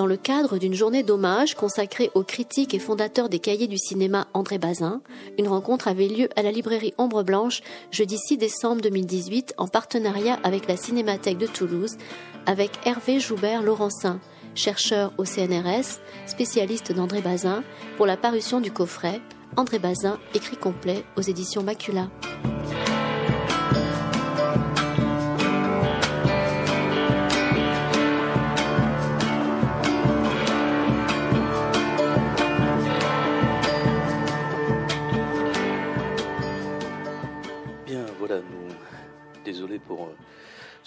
Dans le cadre d'une journée d'hommage consacrée au critique et fondateur des cahiers du cinéma André Bazin, une rencontre avait lieu à la librairie Ombre Blanche jeudi 6 décembre 2018 en partenariat avec la Cinémathèque de Toulouse avec Hervé Joubert-Laurencin, chercheur au CNRS, spécialiste d'André Bazin, pour la parution du coffret André Bazin, écrit complet aux éditions Macula.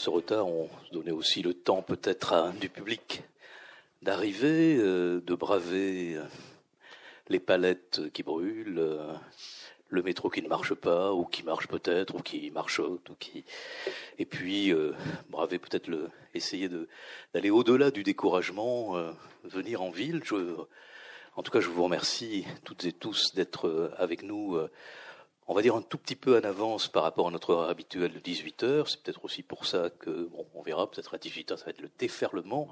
Ce retard. On donnait aussi le temps peut-être du public d'arriver, euh, de braver euh, les palettes qui brûlent, le métro qui ne marche pas, ou qui marche peut-être, ou qui marche ou qui... Et puis, braver peut-être le... essayer d'aller au-delà du découragement, venir en ville. en tout cas, je vous remercie toutes et tous d'être avec nous on va dire un tout petit peu en avance par rapport à notre heure habituelle de 18 heures. C'est peut-être aussi pour ça que, bon, on verra, peut-être à 18 heures, ça va être le déferlement,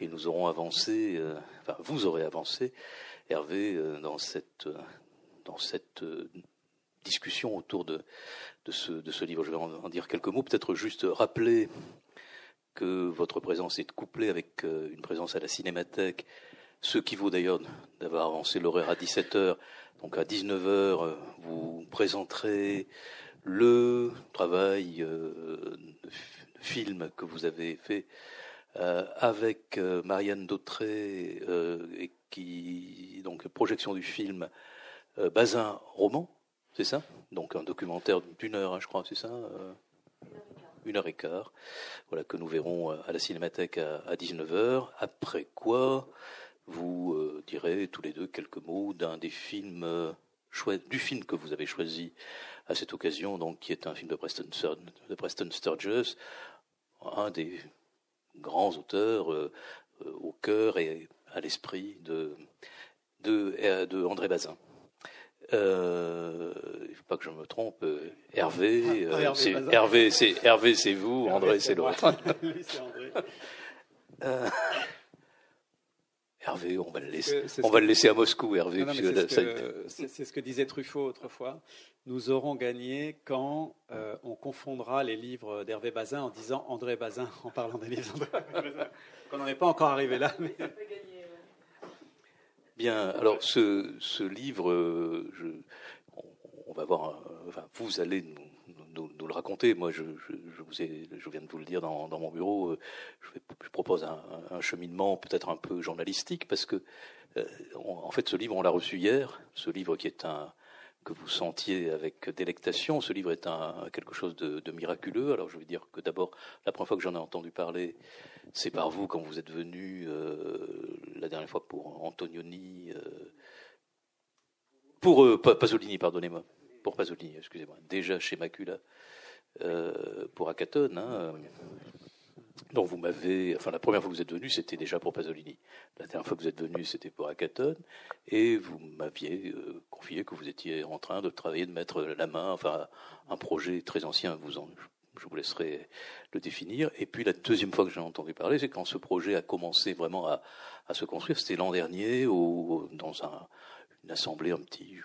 et nous aurons avancé, euh, enfin, vous aurez avancé, Hervé, euh, dans cette, euh, dans cette discussion autour de, de, ce, de ce livre. Je vais en, dire quelques mots, peut-être juste rappeler que votre présence est couplée avec une présence à la cinémathèque, ce qui vaut d'ailleurs d'avoir avancé l'horaire à 17 heures donc à 19h, euh, vous présenterez le travail euh, de film que vous avez fait euh, avec Marianne Dautré qui donc projection du film Bazin roman, c'est ça? Donc un documentaire d'une heure, hein, je crois, c'est ça une heure et quart, voilà que nous verrons à la Cinémathèque à 19h. Après quoi, vous euh, direz tous les deux quelques mots d'un des films euh, du film que vous avez choisi à cette occasion, donc qui est un film de Preston, de Preston Sturges, un des grands auteurs euh, au cœur et à l'esprit de, de, de, André Bazin. il ne faut pas que je me trompe. Hervé, ah, c'est Hervé, c'est Hervé, c'est vous. André, c'est l'autre. Hervé, on va le laisser, on va le laisser à Moscou, Hervé. C'est ce, que disait Truffaut autrefois. Nous aurons gagné quand euh, on confondra les livres d'Hervé Bazin en disant André Bazin, en parlant des livres d'André Bazin. Qu'on n'en est pas encore arrivé là. Mais... Bien, alors ce, ce livre, euh, je, on, va voir, enfin, vous allez nous nous, le raconter. Moi, je, vous ai, je viens de vous le dire dans, mon bureau. Euh, je, propose un, cheminement peut-être un peu journalistique parce que, euh, en fait, ce livre, on l'a reçu hier. Ce livre qui est un que vous sentiez avec délectation. Ce livre est un, quelque chose de, miraculeux. Alors je veux dire que d'abord, la première fois que j'en ai entendu parler, c'est par vous quand vous êtes venu euh, la dernière fois pour Antonioni, pour Pasolini, pardonnez-moi pour Pasolini, excusez-moi, déjà chez Macula euh, pour Akaton. Hein, dont vous m'avez, enfin la première fois que vous êtes venu, c'était déjà pour Pasolini. La dernière fois que vous êtes venu, c'était pour Akaton, et vous m'aviez euh, confié que vous étiez en train de travailler, de mettre la main, enfin un projet très ancien. Je vous laisserai le définir. Et puis la deuxième fois que j'ai entendu parler, c'est quand ce projet a commencé vraiment à, se construire. C'était l'an dernier, dans un, une assemblée, un petit,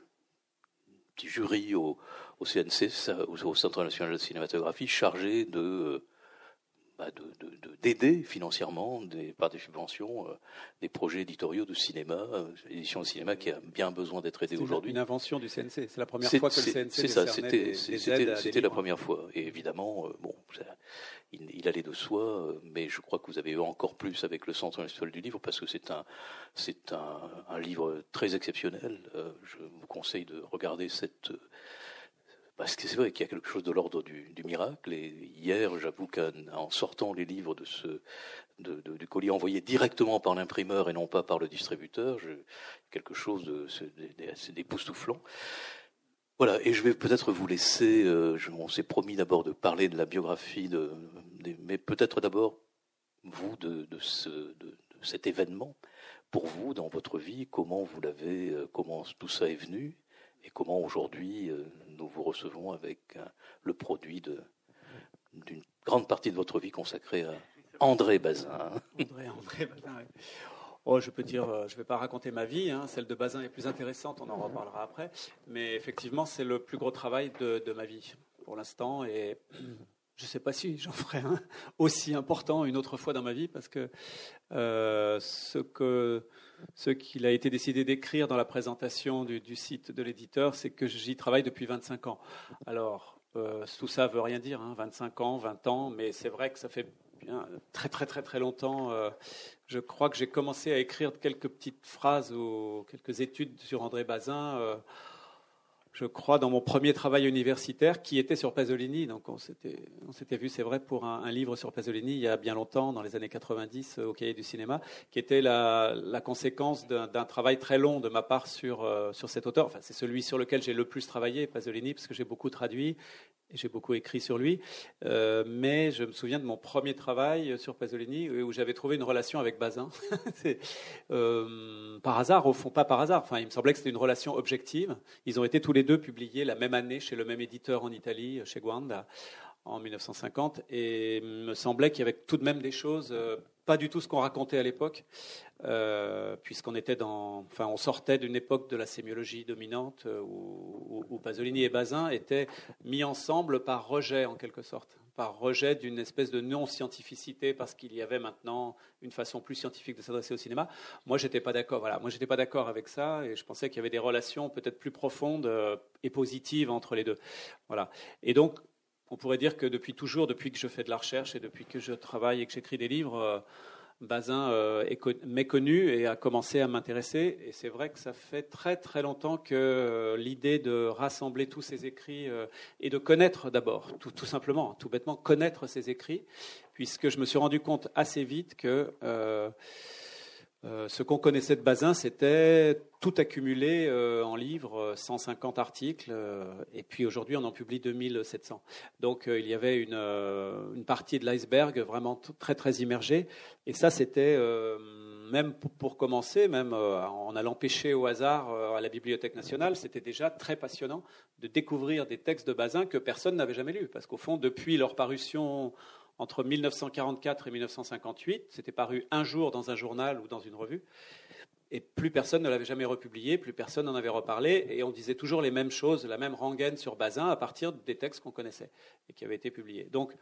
petit jury au, CNC, au, Centre national de cinématographie, chargé de bah, d'aider financièrement des, par des subventions euh, des projets éditoriaux de cinéma, euh, édition de cinéma qui a bien besoin d'être aidée aujourd'hui. Une invention du CNC, c'est la première fois que le CNC C'est ça, c'était la première fois. Et évidemment, euh, bon, il, allait de soi, mais je crois que vous avez eu encore plus avec le Centre national du livre parce que c'est un, c'est un, un, livre très exceptionnel. je vous conseille de regarder cette parce que c'est vrai qu'il y a quelque chose de l'ordre du, miracle. Et hier, j'avoue qu'en sortant les livres de ce, du colis envoyé directement par l'imprimeur et non pas par le distributeur, je, quelque chose de, d'époustouflant. Voilà, et je vais peut-être vous laisser. Euh, on s'est promis d'abord de parler de la biographie, de, mais peut-être d'abord vous de, ce, de, cet événement pour vous dans votre vie, comment vous l'avez, euh, comment tout ça est venu, et comment aujourd'hui euh, nous vous recevons avec euh, le produit d'une grande partie de votre vie consacrée à André Bazin. André, André Bazin, Oh, je peux dire, euh, je ne vais pas raconter ma vie, hein. celle de Bazin est plus intéressante, on en reparlera après. Mais effectivement, c'est le plus gros travail de, ma vie pour l'instant. Et je ne sais pas si j'en ferai un aussi important une autre fois dans ma vie, parce que ce que ce qu'il a été décidé d'écrire dans la présentation du, site de l'éditeur, c'est que j'y travaille depuis 25 ans. Alors, euh, tout ça veut rien dire, 25 hein, ans, 20 ans, mais c'est vrai que ça fait très très très très longtemps. Euh, je crois que j'ai commencé à écrire quelques petites phrases ou quelques études sur André Bazin. Euh, je crois, dans mon premier travail universitaire qui était sur Pasolini. Donc on s'était, vu, c'est vrai, pour un, livre sur Pasolini il y a bien longtemps, dans les années 90, euh, au Cahier du cinéma, qui était la, conséquence d'un, travail très long de ma part sur, sur cet auteur. Enfin, c'est celui sur lequel j'ai le plus travaillé, Pasolini, parce que j'ai beaucoup traduit j'ai beaucoup écrit sur lui, euh, mais je me souviens de mon premier travail sur Pasolini où j'avais trouvé une relation avec Bazin. euh, par hasard, au fond, pas par hasard. Enfin, il me semblait que c'était une relation objective. Ils ont été tous les deux publiés la même année chez le même éditeur en Italie, chez Guanda, en 1950, et il me semblait qu'il y avait tout de même des choses euh, pas du tout ce qu'on racontait à l'époque, euh, puisqu'on était dans, enfin, on sortait d'une époque de la sémiologie dominante euh, où, Pasolini et Bazin étaient mis ensemble par rejet en quelque sorte, par rejet d'une espèce de non-scientificité, parce qu'il y avait maintenant une façon plus scientifique de s'adresser au cinéma. Moi, j'étais pas d'accord. Voilà, moi, j'étais pas d'accord avec ça, et je pensais qu'il y avait des relations peut-être plus profondes euh, et positives entre les deux. Voilà. Et donc, on pourrait dire que depuis toujours, depuis que je fais de la recherche et depuis que je travaille et que j'écris des livres, Bazin euh, m'est connu et a commencé à m'intéresser. Et c'est vrai que ça fait très très longtemps que euh, l'idée de rassembler tous ces écrits et de connaître d'abord, tout, tout, simplement, tout bêtement, connaître ces écrits, puisque je me suis rendu compte assez vite que euh, ce qu'on connaissait de Bazin, c'était tout accumulé euh, en livres, 150 articles, euh, et puis aujourd'hui on en publie 2700. Donc il y avait une, une partie de l'iceberg vraiment très très immergée, et ça c'était même pour, commencer, même en allant pêcher au hasard à la Bibliothèque nationale, c'était déjà très passionnant de découvrir des textes de Bazin que personne n'avait jamais lus, parce qu'au fond depuis leur parution entre 1944 et 1958. C'était paru un jour dans un journal ou dans une revue. Et plus personne ne l'avait jamais republié, plus personne n'en avait reparlé, et on disait toujours les mêmes choses, la même rengaine sur Bazin à partir des textes qu'on connaissait et qui avaient été publiés. Donc,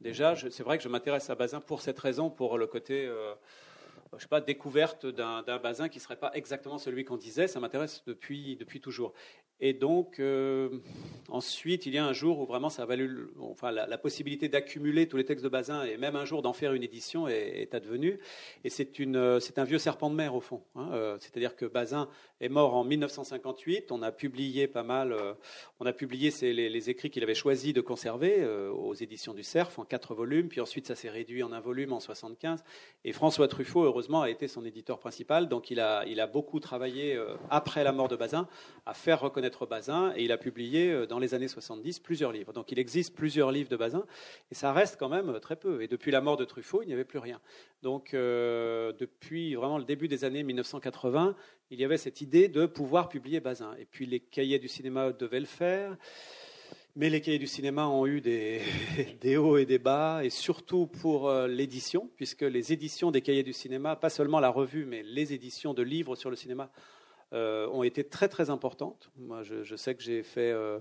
déjà, c'est vrai que je m'intéresse à Bazin pour cette raison, pour le côté, euh, je sais pas, découverte d'un Bazin qui ne serait pas exactement celui qu'on disait. Ça m'intéresse depuis, depuis toujours. Et donc, euh, ensuite, il y a un jour où vraiment ça a valu, enfin, la, possibilité d'accumuler tous les textes de Bazin et même un jour d'en faire une édition est, advenue. Et c'est, une, c'est un vieux serpent de mer au fond. Hein. Euh, c'est-à-dire que Bazin est mort en 1958. On a publié pas mal, euh, on a publié les, écrits qu'il avait choisi de conserver aux éditions du Cerf en quatre volumes. Puis ensuite, ça s'est réduit en un volume en 75. Et François Truffaut, heureusement, a été son éditeur principal. Donc, il a, il a beaucoup travaillé après la mort de Bazin à faire reconnaître Bazin et il a publié euh, dans les années 70 plusieurs livres. Donc il existe plusieurs livres de Bazin et ça reste quand même euh, très peu. Et depuis la mort de Truffaut, il n'y avait plus rien. Donc euh, depuis vraiment le début des années 1980, il y avait cette idée de pouvoir publier Bazin. Et puis les cahiers du cinéma devaient le faire. Mais les cahiers du cinéma ont eu des, des hauts et des bas, et surtout pour l'édition, puisque les éditions des cahiers du cinéma, pas seulement la revue, mais les éditions de livres sur le cinéma, euh, ont été très très importantes. Moi, je, sais que j'ai fait euh,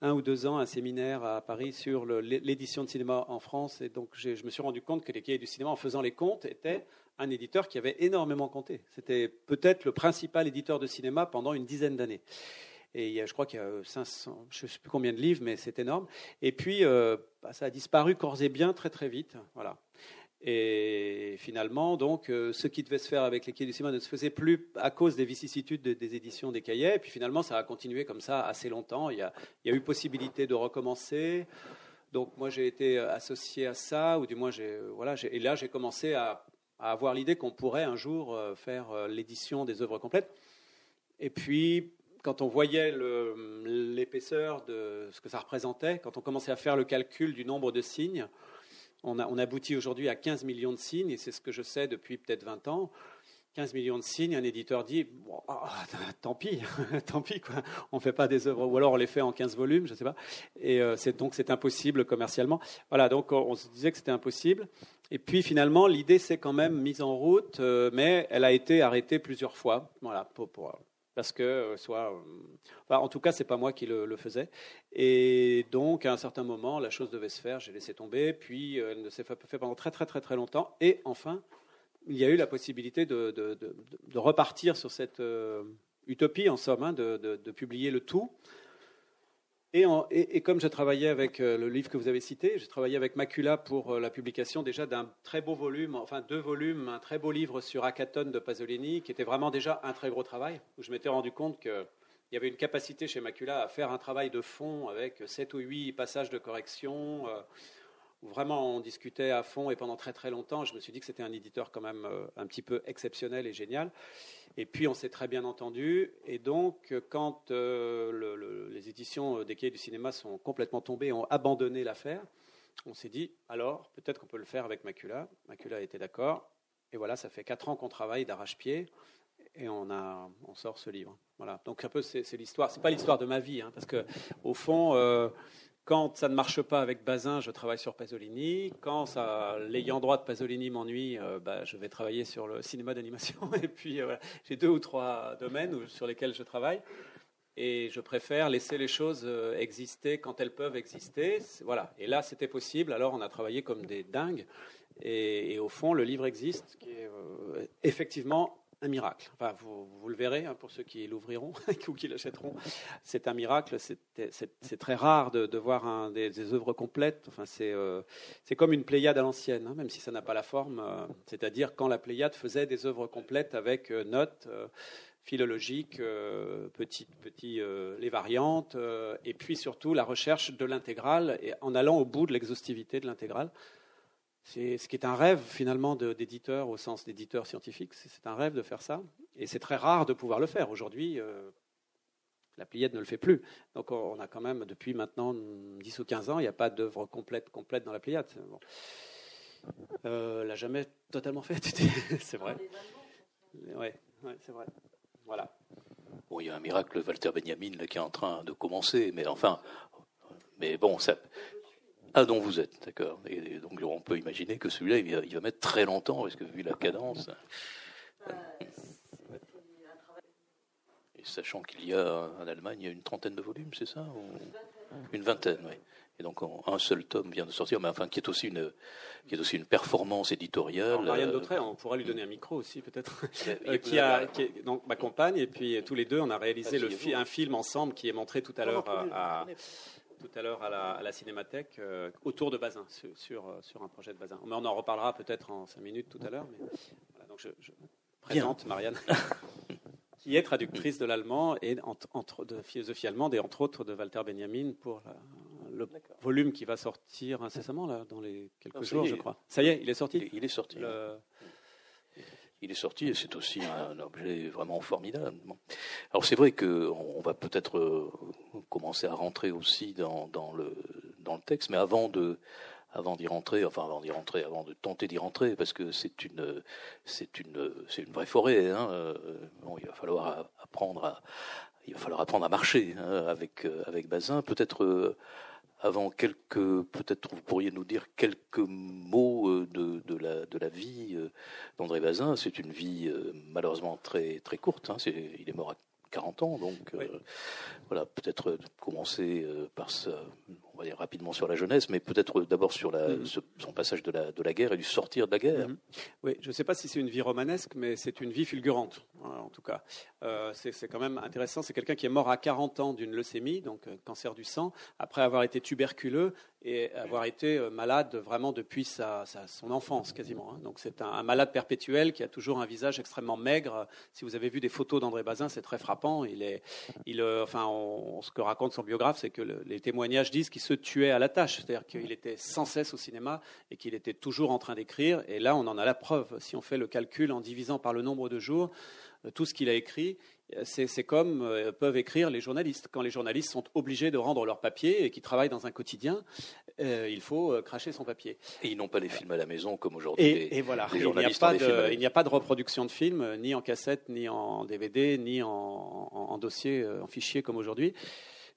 un ou deux ans un séminaire à Paris sur l'édition de cinéma en France, et donc je me suis rendu compte que les cahiers du cinéma, en faisant les comptes, étaient un éditeur qui avait énormément compté. C'était peut-être le principal éditeur de cinéma pendant une dizaine d'années. Et je crois qu'il y a 500, je ne sais plus combien de livres, mais c'est énorme. Et puis, euh, bah, ça a disparu corps et bien très très vite. Voilà. Et finalement, donc, euh, ce qui devait se faire avec les cahiers du cinéma ne se faisait plus à cause des vicissitudes des éditions des cahiers. Et puis finalement, ça a continué comme ça assez longtemps. Il y a, eu possibilité de recommencer. Donc moi, j'ai été associé à ça, ou du moins, j'ai, voilà, et là, j'ai commencé à, avoir l'idée qu'on pourrait un jour euh, faire euh, l'édition des œuvres complètes. Et puis, quand on voyait l'épaisseur de ce que ça représentait, quand on commençait à faire le calcul du nombre de signes, on, aboutit aujourd'hui à 15 millions de signes, et c'est ce que je sais depuis peut-être 20 ans. 15 millions de signes, un éditeur dit ah, tant pis, tant pis quoi. On fait pas des œuvres ou alors on les fait en 15 volumes, je sais pas. Et euh, c'est donc c'est impossible commercialement. Voilà, donc on, se disait que c'était impossible. Et puis finalement, l'idée s'est quand même mise en route, euh, mais elle a été arrêtée plusieurs fois. Voilà, pour, parce que euh, soit, en tout cas, c'est pas moi qui le, faisais. Et donc, à un certain moment, la chose devait se faire. J'ai laissé tomber. Puis, elle ne s'est pas fait pendant très très très très longtemps. Et enfin, il y a eu la possibilité de, repartir sur cette euh, utopie, en somme, hein, de, publier le tout. Et, comme j'ai travaillé avec euh, le livre que vous avez cité, j'ai travaillé avec Macula pour euh, la publication déjà d'un très beau volume, enfin deux volumes, un très beau livre sur Akaton de Pasolini, qui était vraiment déjà un très gros travail, où je m'étais rendu compte qu'il y avait une capacité chez Macula à faire un travail de fond avec sept ou huit passages de correction vraiment on discutait à fond et pendant très très longtemps. Je me suis dit que c'était un éditeur quand même euh, un petit peu exceptionnel et génial. Et puis on s'est très bien entendu. Et donc quand euh, les éditions des Cahiers du cinéma sont complètement tombées ont abandonné l'affaire, on s'est dit alors peut-être qu'on peut le faire avec Macula. Macula était d'accord. Et voilà, ça fait quatre ans qu'on travaille d'arrache-pied et on, sort ce livre. Voilà. Donc un peu c'est, l'histoire. C'est pas l'histoire de ma vie, hein, parce que au fond. Euh, quand ça ne marche pas avec Bazin, je travaille sur Pasolini. Quand l'ayant droit de Pasolini m'ennuie, euh, bah, je vais travailler sur le cinéma d'animation. Et puis euh, j'ai deux ou trois domaines sur lesquels je travaille. Et je préfère laisser les choses euh, exister quand elles peuvent exister. Voilà. Et là, c'était possible. Alors, on a travaillé comme des dingues. Et, au fond, le livre existe, qui est effectivement un miracle. Enfin, vous, le verrez hein, pour ceux qui l'ouvriront ou qui l'achèteront. C'est un miracle. C'est très rare de, voir des, œuvres complètes. Enfin, euh, c'est comme une Pléiade à l'ancienne, hein, même si ça n'a pas la forme. Euh, c'est-à-dire quand la Pléiade faisait des œuvres complètes avec euh, notes philologiques, petit, petit, les variantes, et puis surtout la recherche de l'intégrale, et en allant au bout de l'exhaustivité de l'intégrale. C'est ce qui est un rêve finalement d'éditeur au sens d'éditeur scientifique. C'est un rêve de faire ça. Et c'est très rare de pouvoir le faire. Aujourd'hui, euh, la Pléiade ne le fait plus. Donc on a quand même, depuis maintenant 10 ou 15 ans, il n'y a pas d'œuvre complète, complète dans la Pléiade. Bon. Euh, l'a jamais totalement fait, c'est vrai. Oui, ouais, c'est vrai. Voilà. Bon, il y a un miracle, Walter Benjamin, là, qui est en train de commencer, mais enfin, mais bon, ça, ah, dont vous êtes, d'accord. Et, donc on peut imaginer que celui-là, il, va, mettre très longtemps, parce que vu la cadence. Et sachant qu'il y a en Allemagne, il y a une trentaine de volumes, c'est ça Une vingtaine, oui. Et donc un seul tome vient de sortir, mais enfin qui est aussi une, qui est aussi une performance éditoriale. Marianne euh, Dautrey, on pourra lui donner un micro aussi peut-être, euh, qui, a, qui est donc ma compagne, et puis tous les deux, on a réalisé le un film ensemble qui est montré tout à l'heure à, tout à l'heure à la, Cinémathèque euh, autour de Bazin, sur, euh, sur, un projet de Bazin. Mais on en reparlera peut-être en cinq minutes tout à l'heure. Mais donc je, présente Marianne, qui est traductrice de l'allemand et entre, de philosophie allemande et entre autres de Walter Benjamin pour le volume qui va sortir incessamment là, dans les quelques jours, je crois. Ça y est, il est sorti. Il, est sorti il est sorti et c'est aussi un objet vraiment formidable. Alors c'est vrai qu'on va peut-être euh, commencer à rentrer aussi dans, le, dans le texte, mais avant de avant d'y rentrer, enfin avant d'y rentrer, avant de tenter d'y rentrer, parce que c'est une c'est une c'est une vraie forêt. Hein. Euh, bon, il va falloir apprendre à il va falloir apprendre à marcher hein, avec avec Bazin. Peut-être avant quelques, peut-être vous pourriez nous dire quelques mots euh, de, de, la, de la vie euh, d'André Bazin. C'est une vie euh, malheureusement très, très courte. Hein. il est mort à 40 ans, donc voilà, peut-être commencer par ça, on va dire rapidement sur la jeunesse, mais peut-être d'abord sur la, mm. son passage de la, de la guerre et du sortir de la guerre. Mm-hmm. Oui, je ne sais pas si c'est une vie romanesque, mais c'est une vie fulgurante, en tout cas. Euh, c'est quand même intéressant. C'est quelqu'un qui est mort à 40 ans d'une leucémie, donc euh, cancer du sang, après avoir été tuberculeux et avoir été euh, malade vraiment depuis sa, son enfance quasiment. Hein. Donc c'est un, malade perpétuel qui a toujours un visage extrêmement maigre. Si vous avez vu des photos d'André Bazin, c'est très frappant. Il est, enfin, ce que raconte son biographe, c'est que les témoignages disent qu'il se tuait à la tâche, c'est-à-dire qu'il était sans cesse au cinéma et qu'il était toujours en train d'écrire. Et là, on en a la preuve. Si on fait le calcul en divisant par le nombre de jours, tout ce qu'il a écrit, c'est comme peuvent écrire les journalistes. Quand les journalistes sont obligés de rendre leur papier et qui travaillent dans un quotidien, il faut cracher son papier. Et ils n'ont pas les films à la maison comme aujourd'hui. Et, voilà, il n'y a, pas de reproduction de films, ni en cassette, ni en DVD, ni en dossier, en fichier comme aujourd'hui.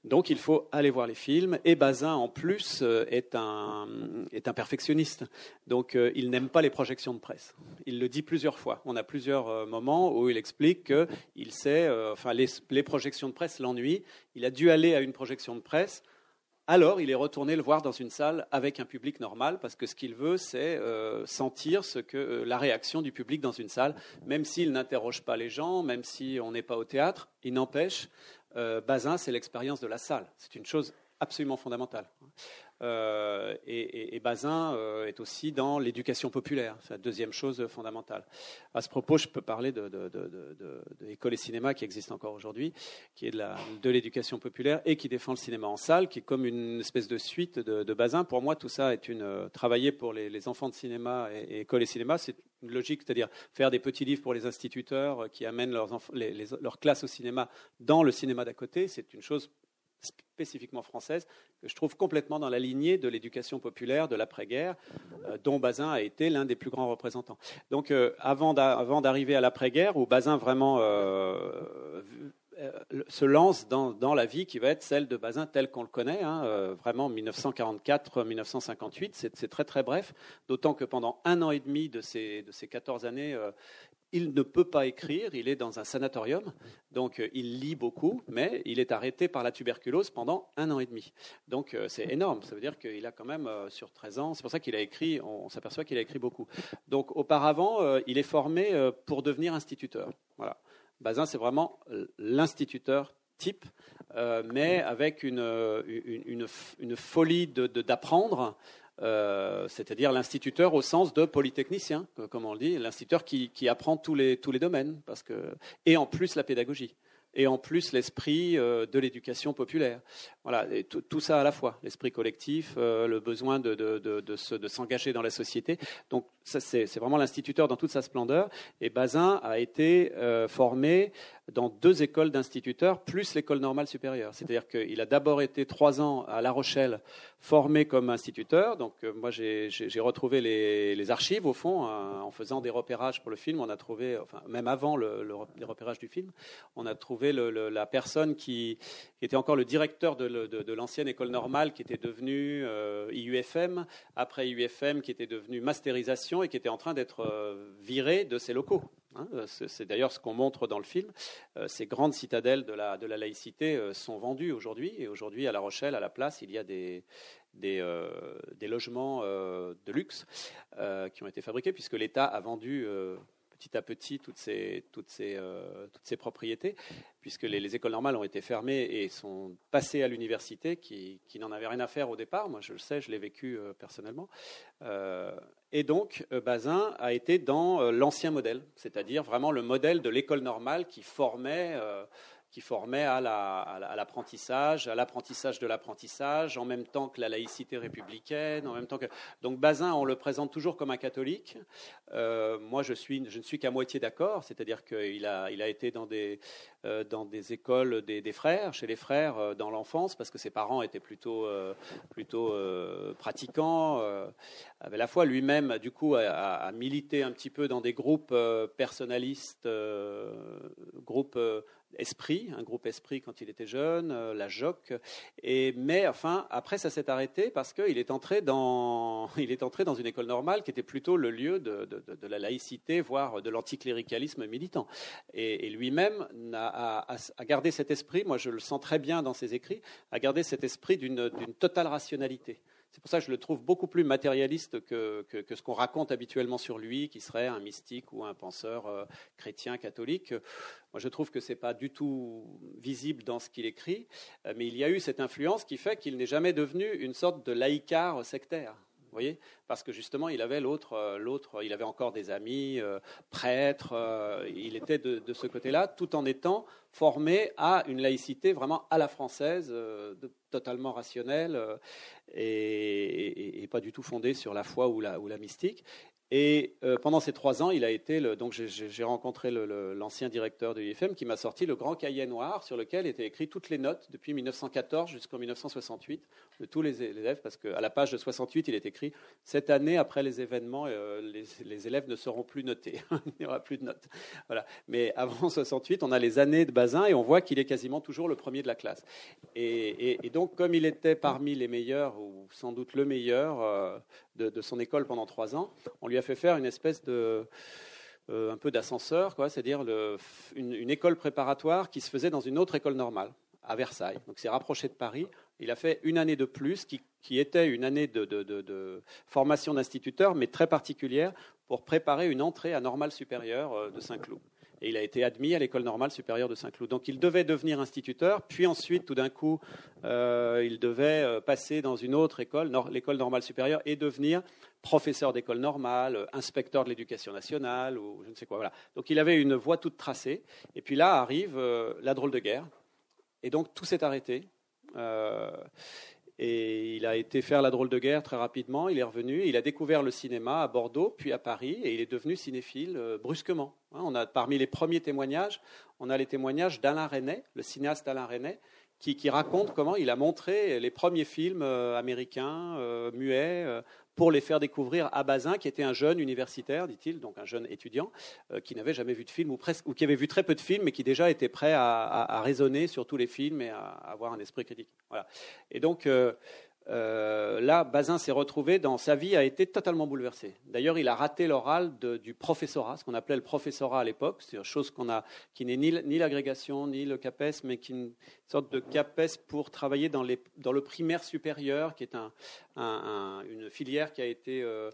Donc il faut aller voir les films. Et Bazin, en plus, euh, est un, est un perfectionniste. Donc euh, il n'aime pas les projections de presse. Il le dit plusieurs fois. On a plusieurs euh, moments où il explique que il sait, enfin, les, les, projections de presse l'ennuient. Il a dû aller à une projection de presse. Alors, il est retourné le voir dans une salle avec un public normal, parce que ce qu'il veut, c'est sentir ce que la réaction du public dans une salle, même s'il n'interroge pas les gens, même si on n'est pas au théâtre, il n'empêche, Bazin, c'est l'expérience de la salle. C'est une chose absolument fondamentale. Euh, et, Bazin euh, est aussi dans l'éducation populaire. C'est la deuxième chose fondamentale. À ce propos, je peux parler de, l'école et cinéma qui existe encore aujourd'hui, qui est de l'éducation populaire et qui défend le cinéma en salle, qui est comme une espèce de suite de, Bazin. Pour moi, tout ça est une travailler pour les, enfants de cinéma et, école et cinéma, c'est une logique, c'est-à-dire faire des petits livres pour les instituteurs qui amènent leurs classes au cinéma dans le cinéma d'à côté. C'est une chose spécifiquement française, que je trouve complètement dans la lignée de l'éducation populaire de l'après-guerre, euh, dont Bazin a été l'un des plus grands représentants. Donc, euh, avant d'arriver à l'après-guerre, où Bazin vraiment euh, se lance dans, la vie qui va être celle de Bazin telle qu'on le connaît, hein, vraiment 1944-1958, c'est très très bref, d'autant que pendant un an et demi de ces, de ces 14 années, il ne peut pas écrire, il est dans un sanatorium, donc euh, il lit beaucoup, mais il est arrêté par la tuberculose pendant un an et demi. Donc euh, c'est énorme, ça veut dire qu'il a quand même euh, sur 13 ans, c'est pour ça qu'il a écrit, on, s'aperçoit qu'il a écrit beaucoup. Donc auparavant, il est formé pour devenir instituteur. Voilà. Bazin, c'est vraiment l'instituteur type, mais avec une, une, folie d'apprendre. Euh, c'est-à-dire l'instituteur au sens de polytechnicien, comme on le dit, l'instituteur qui, apprend tous les, domaines, parce que, et en plus la pédagogie et en plus l'esprit euh, de l'éducation populaire. Voilà, tout ça à la fois, l'esprit collectif, euh, le besoin de, s'engager dans la société. Donc c'est, vraiment l'instituteur dans toute sa splendeur. Et Bazin a été formé dans deux écoles d'instituteurs, plus l'école normale supérieure. C'est-à-dire qu'il a d'abord été trois ans à La Rochelle, formé comme instituteur. Donc euh, moi, j'ai retrouvé les, archives, au fond, hein, en faisant des repérages pour le film. On a trouvé, enfin, même avant le, le, les repérages du film, on a trouvé la personne qui, était encore le directeur de, l'ancienne école normale, qui était devenue euh, IUFM, après IUFM, qui était devenue masterisation et qui était en train d'être euh, viré de ses locaux. Hein, euh, c'est d'ailleurs ce qu'on montre dans le film. Euh, ces grandes citadelles de la, laïcité euh, sont vendues aujourd'hui. Et aujourd'hui, à La Rochelle, à la place, il y a des logements de luxe qui ont été fabriqués, puisque l'État a vendu petit à petit toutes ces, toutes ces, euh, toutes ces propriétés, puisque les, écoles normales ont été fermées et sont passées à l'université, qui, qui n'en avait rien à faire au départ. Moi, je le sais, je l'ai vécu euh, personnellement. Euh, et donc, Bazin a été dans l'ancien modèle, c'est-à-dire vraiment le modèle de l'école normale qui formait qui formait à l'apprentissage, à l'apprentissage de l'apprentissage, en même temps que la laïcité républicaine, en même temps que donc Bazin, on le présente toujours comme un catholique. Euh, moi, je suis, je ne suis qu'à moitié d'accord, c'est-à-dire qu'il a, il a été dans des euh, dans des écoles des, frères, chez les frères euh, dans l'enfance, parce que ses parents étaient plutôt plutôt pratiquants, avait la foi. Lui-même, du coup, a, a, milité un petit peu dans des groupes personnalistes, groupes Esprit, un groupe Esprit quand il était jeune, euh, la JOC. Et, mais enfin, après, ça s'est arrêté parce qu'il est, entré dans, est entré dans une école normale qui était plutôt le lieu de, la laïcité, voire de l'anticléricalisme militant. Et, lui-même a, a, gardé cet esprit, moi je le sens très bien dans ses écrits, a gardé cet esprit d'une totale rationalité. C'est pour ça que je le trouve beaucoup plus matérialiste que, ce qu'on raconte habituellement sur lui, qui serait un mystique ou un penseur euh, chrétien, catholique. Moi, je trouve que ce n'est pas du tout visible dans ce qu'il écrit, euh, mais il y a eu cette influence qui fait qu'il n'est jamais devenu une sorte de laïcard sectaire. Parce que justement, il avait l'autre, euh, l'autre, il avait encore des amis, prêtres, il était de, ce côté-là, tout en étant formé à une laïcité vraiment à la française, de totalement rationnel et, pas du tout fondé sur la foi ou la mystique. Et euh, pendant ces trois ans, il a été le, donc j'ai rencontré l'ancien directeur de l'IFM qui m'a sorti le grand cahier noir sur lequel étaient écrites toutes les notes depuis 1914 jusqu'en 1968 de tous les élèves, parce qu'à la page de 68, il est écrit cette année après les événements, euh, les, élèves ne seront plus notés, il n'y aura plus de notes. Voilà. Mais avant 68, on a les années de Bazin et on voit qu'il est quasiment toujours le premier de la classe. Et, donc, comme il était parmi les meilleurs ou sans doute le meilleur euh, de, son école pendant trois ans, on lui a fait faire une espèce de euh, un peu d'ascenseur, quoi, c'est-à-dire une, école préparatoire qui se faisait dans une autre école normale à Versailles. Donc c'est rapproché de Paris. Il a fait une année de plus, qui, qui était une année de, de formation d'instituteur, mais très particulière, pour préparer une entrée à normale supérieure euh, de Saint-Cloud et il a été admis à l'école normale supérieure de Saint-Cloud. Donc il devait devenir instituteur, puis ensuite, tout d'un coup, euh, il devait euh, passer dans une autre école, l'école normale supérieure, et devenir professeur d'école normale, euh, inspecteur de l'éducation nationale, ou je ne sais quoi. Voilà. Donc il avait une voie toute tracée. Et puis là arrive la drôle de guerre. Et donc tout s'est arrêté. Et il a été faire la drôle de guerre très rapidement. Il est revenu. Il a découvert le cinéma à Bordeaux, puis à Paris, et il est devenu cinéphile euh, brusquement. Hein, on a parmi les premiers témoignages, on a les témoignages d'Alain Resnais, le cinéaste Alain Resnais, qui, raconte comment il a montré les premiers films euh, américains euh, muets pour les faire découvrir à Bazin, qui était un jeune universitaire, dit-il, donc un jeune étudiant, euh, qui n'avait jamais vu de film, ou, presque, ou qui avait vu très peu de films, mais qui déjà était prêt à, raisonner sur tous les films et à, avoir un esprit critique. Voilà. Et donc, euh, euh, là, Bazin s'est retrouvé dans sa vie a été totalement bouleversée. D'ailleurs, il a raté l'oral du professorat, ce qu'on appelait le professorat à l'époque, c'est une chose qu'on a, qui n'est ni, l'agrégation ni le CAPES, mais qui est une sorte de CAPES pour travailler dans, le primaire supérieur, qui est un, une filière qui a été euh,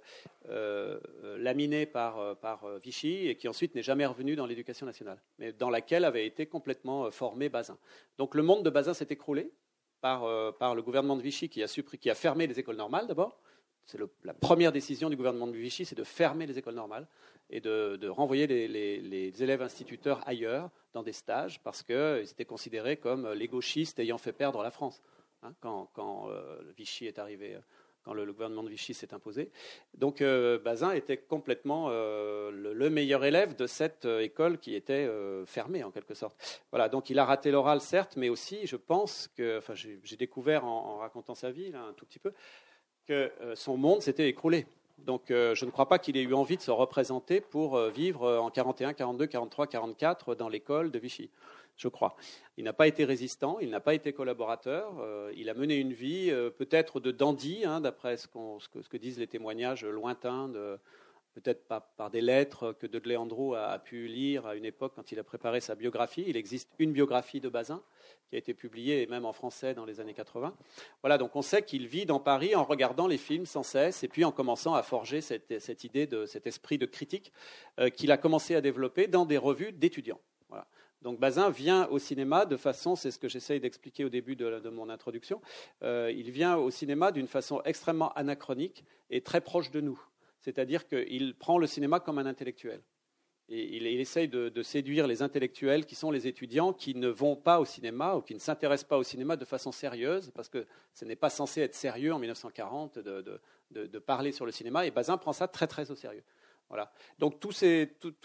euh, laminée par, par Vichy et qui ensuite n'est jamais revenue dans l'éducation nationale, mais dans laquelle avait été complètement formé Bazin. Donc le monde de Bazin s'est écroulé par, euh, par le gouvernement de Vichy qui a, fermé les écoles normales d'abord. C'est la première décision du gouvernement de Vichy, c'est de fermer les écoles normales et de, renvoyer les, élèves instituteurs ailleurs dans des stages parce qu'ils étaient considérés comme les gauchistes ayant fait perdre la France hein, quand, euh, Vichy est arrivé quand le, gouvernement de Vichy s'est imposé. Donc euh, Bazin était complètement euh, le, meilleur élève de cette euh, école qui était fermée en quelque sorte. Voilà, donc il a raté l'oral certes, mais aussi je pense que, enfin j'ai découvert en, racontant sa vie là, un tout petit peu que son monde s'était écroulé. Donc je ne crois pas qu'il ait eu envie de se représenter pour vivre en 41, 42, 43, 44 dans l'école de Vichy je crois. Il n'a pas été résistant, il n'a pas été collaborateur, euh, il a mené une vie euh, peut-être de dandy, hein, d'après ce, que, disent les témoignages lointains, peut-être par des lettres que de Léandro a, pu lire à une époque quand il a préparé sa biographie. Il existe une biographie de Bazin qui a été publiée, même en français, dans les années 80. Voilà, donc on sait qu'il vit dans Paris en regardant les films sans cesse et puis en commençant à forger cette, idée, de cet esprit de critique euh, qu'il a commencé à développer dans des revues d'étudiants. Donc Bazin vient au cinéma de façon, c'est ce que j'essaye d'expliquer au début de, mon introduction, euh, il vient au cinéma d'une façon extrêmement anachronique et très proche de nous. C'est-à-dire qu'il prend le cinéma comme un intellectuel. Et il, essaye de, séduire les intellectuels qui sont les étudiants qui ne vont pas au cinéma ou qui ne s'intéressent pas au cinéma de façon sérieuse, parce que ce n'est pas censé être sérieux en 1940 de, parler sur le cinéma. Et Bazin prend ça très très au sérieux. Donc tout,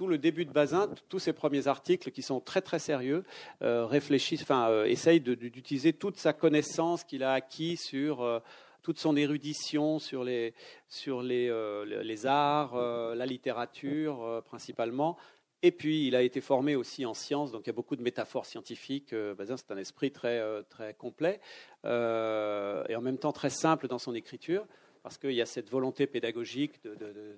le début de Bazin, tous ces premiers articles qui sont très très sérieux, euh, enfin euh, essayent d'utiliser toute sa connaissance qu'il a acquis sur euh, toute son érudition sur les, les arts, la littérature principalement. Et puis, il a été formé aussi en sciences, donc il y a beaucoup de métaphores scientifiques. Bazin, c'est un esprit très, très complet et en même temps très simple dans son écriture parce qu'il y a cette volonté pédagogique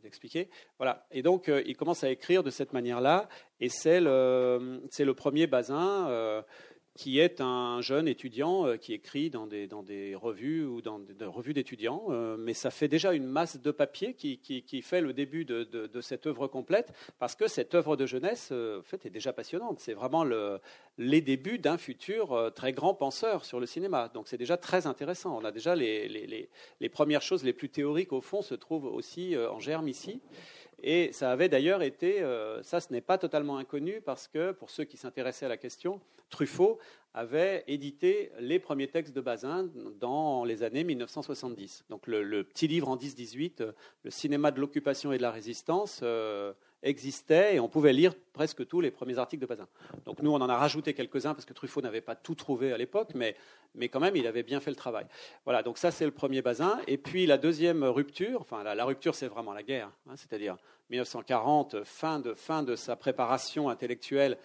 d'expliquer. voilà. Et donc, euh, il commence à écrire de cette manière-là, et c'est le, le, premier Bazin. Euh, qui est un jeune étudiant euh, qui écrit dans des, dans des revues ou dans des, revues d'étudiants, euh, mais ça fait déjà une masse de papier qui, qui, fait le début de, de, cette œuvre complète, parce que cette œuvre de jeunesse euh, en fait, est déjà passionnante. C'est vraiment le, les débuts d'un futur très grand penseur sur le cinéma. Donc c'est déjà très intéressant. On a déjà les, les, les, les, premières choses les plus théoriques, au fond, se trouvent aussi en germe ici. Et ça avait d'ailleurs été, ça ce n'est pas totalement inconnu parce que pour ceux qui s'intéressaient à la question, Truffaut avait édité les premiers textes de Bazin dans les années 1970. Donc le, petit livre en 10-18, Le cinéma de l'occupation et de la résistance, existait et on pouvait lire presque tous les premiers articles de Bazin. Donc nous, on en a rajouté quelques-uns parce que Truffaut n'avait pas tout trouvé à l'époque, mais, mais quand même, il avait bien fait le travail. Voilà, donc ça, c'est le premier Bazin. Et puis la deuxième rupture, enfin la, rupture, c'est vraiment la guerre, hein, c'est-à-dire 1940, fin de, fin de sa préparation intellectuelle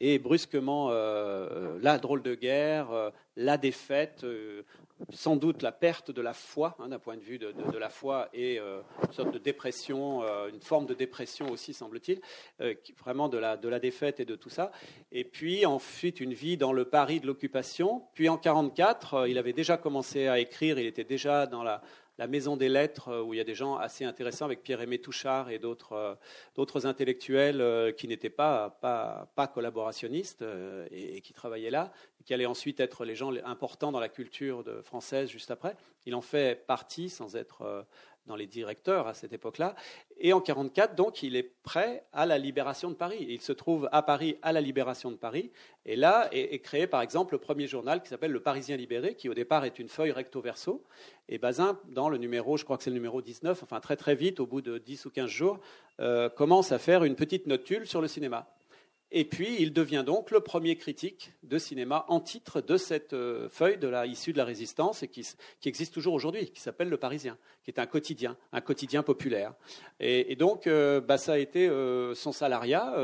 et brusquement euh, la drôle de guerre, euh, la défaite, euh, sans doute la perte de la foi, hein, d'un point de vue de, la foi, et une sorte de dépression, une forme de dépression aussi, semble-t-il, vraiment de la, de la défaite et de tout ça. Et puis ensuite une vie dans le Paris de l'occupation. Puis en 1944, il avait déjà commencé à écrire, il était déjà dans la la Maison des Lettres, euh, où il y a des gens assez intéressants avec Pierre-Aimé Touchard et d'autres, euh, intellectuels euh, qui n'étaient pas, pas, collaborationnistes et, qui travaillaient là, qui allaient ensuite être les gens importants dans la culture française juste après. Il en fait partie sans être dans les directeurs à cette époque-là. Et en 1944, donc, il est prêt à la libération de Paris. Il se trouve à Paris à la libération de Paris. Et là est, créé, par exemple, le premier journal qui s'appelle Le Parisien libéré, qui au départ est une feuille recto-verso. Et Bazin, dans le numéro, je crois que c'est le numéro 19, enfin très très vite, au bout de 10 ou 15 jours, euh, commence à faire une petite notule sur le cinéma. Et puis, il devient donc le premier critique de cinéma en titre de cette euh, feuille de la, issue de la résistance et qui, existe toujours aujourd'hui, qui s'appelle Le Parisien, qui est un quotidien, un quotidien populaire. Et, donc, euh, bah, ça a été euh, son salariat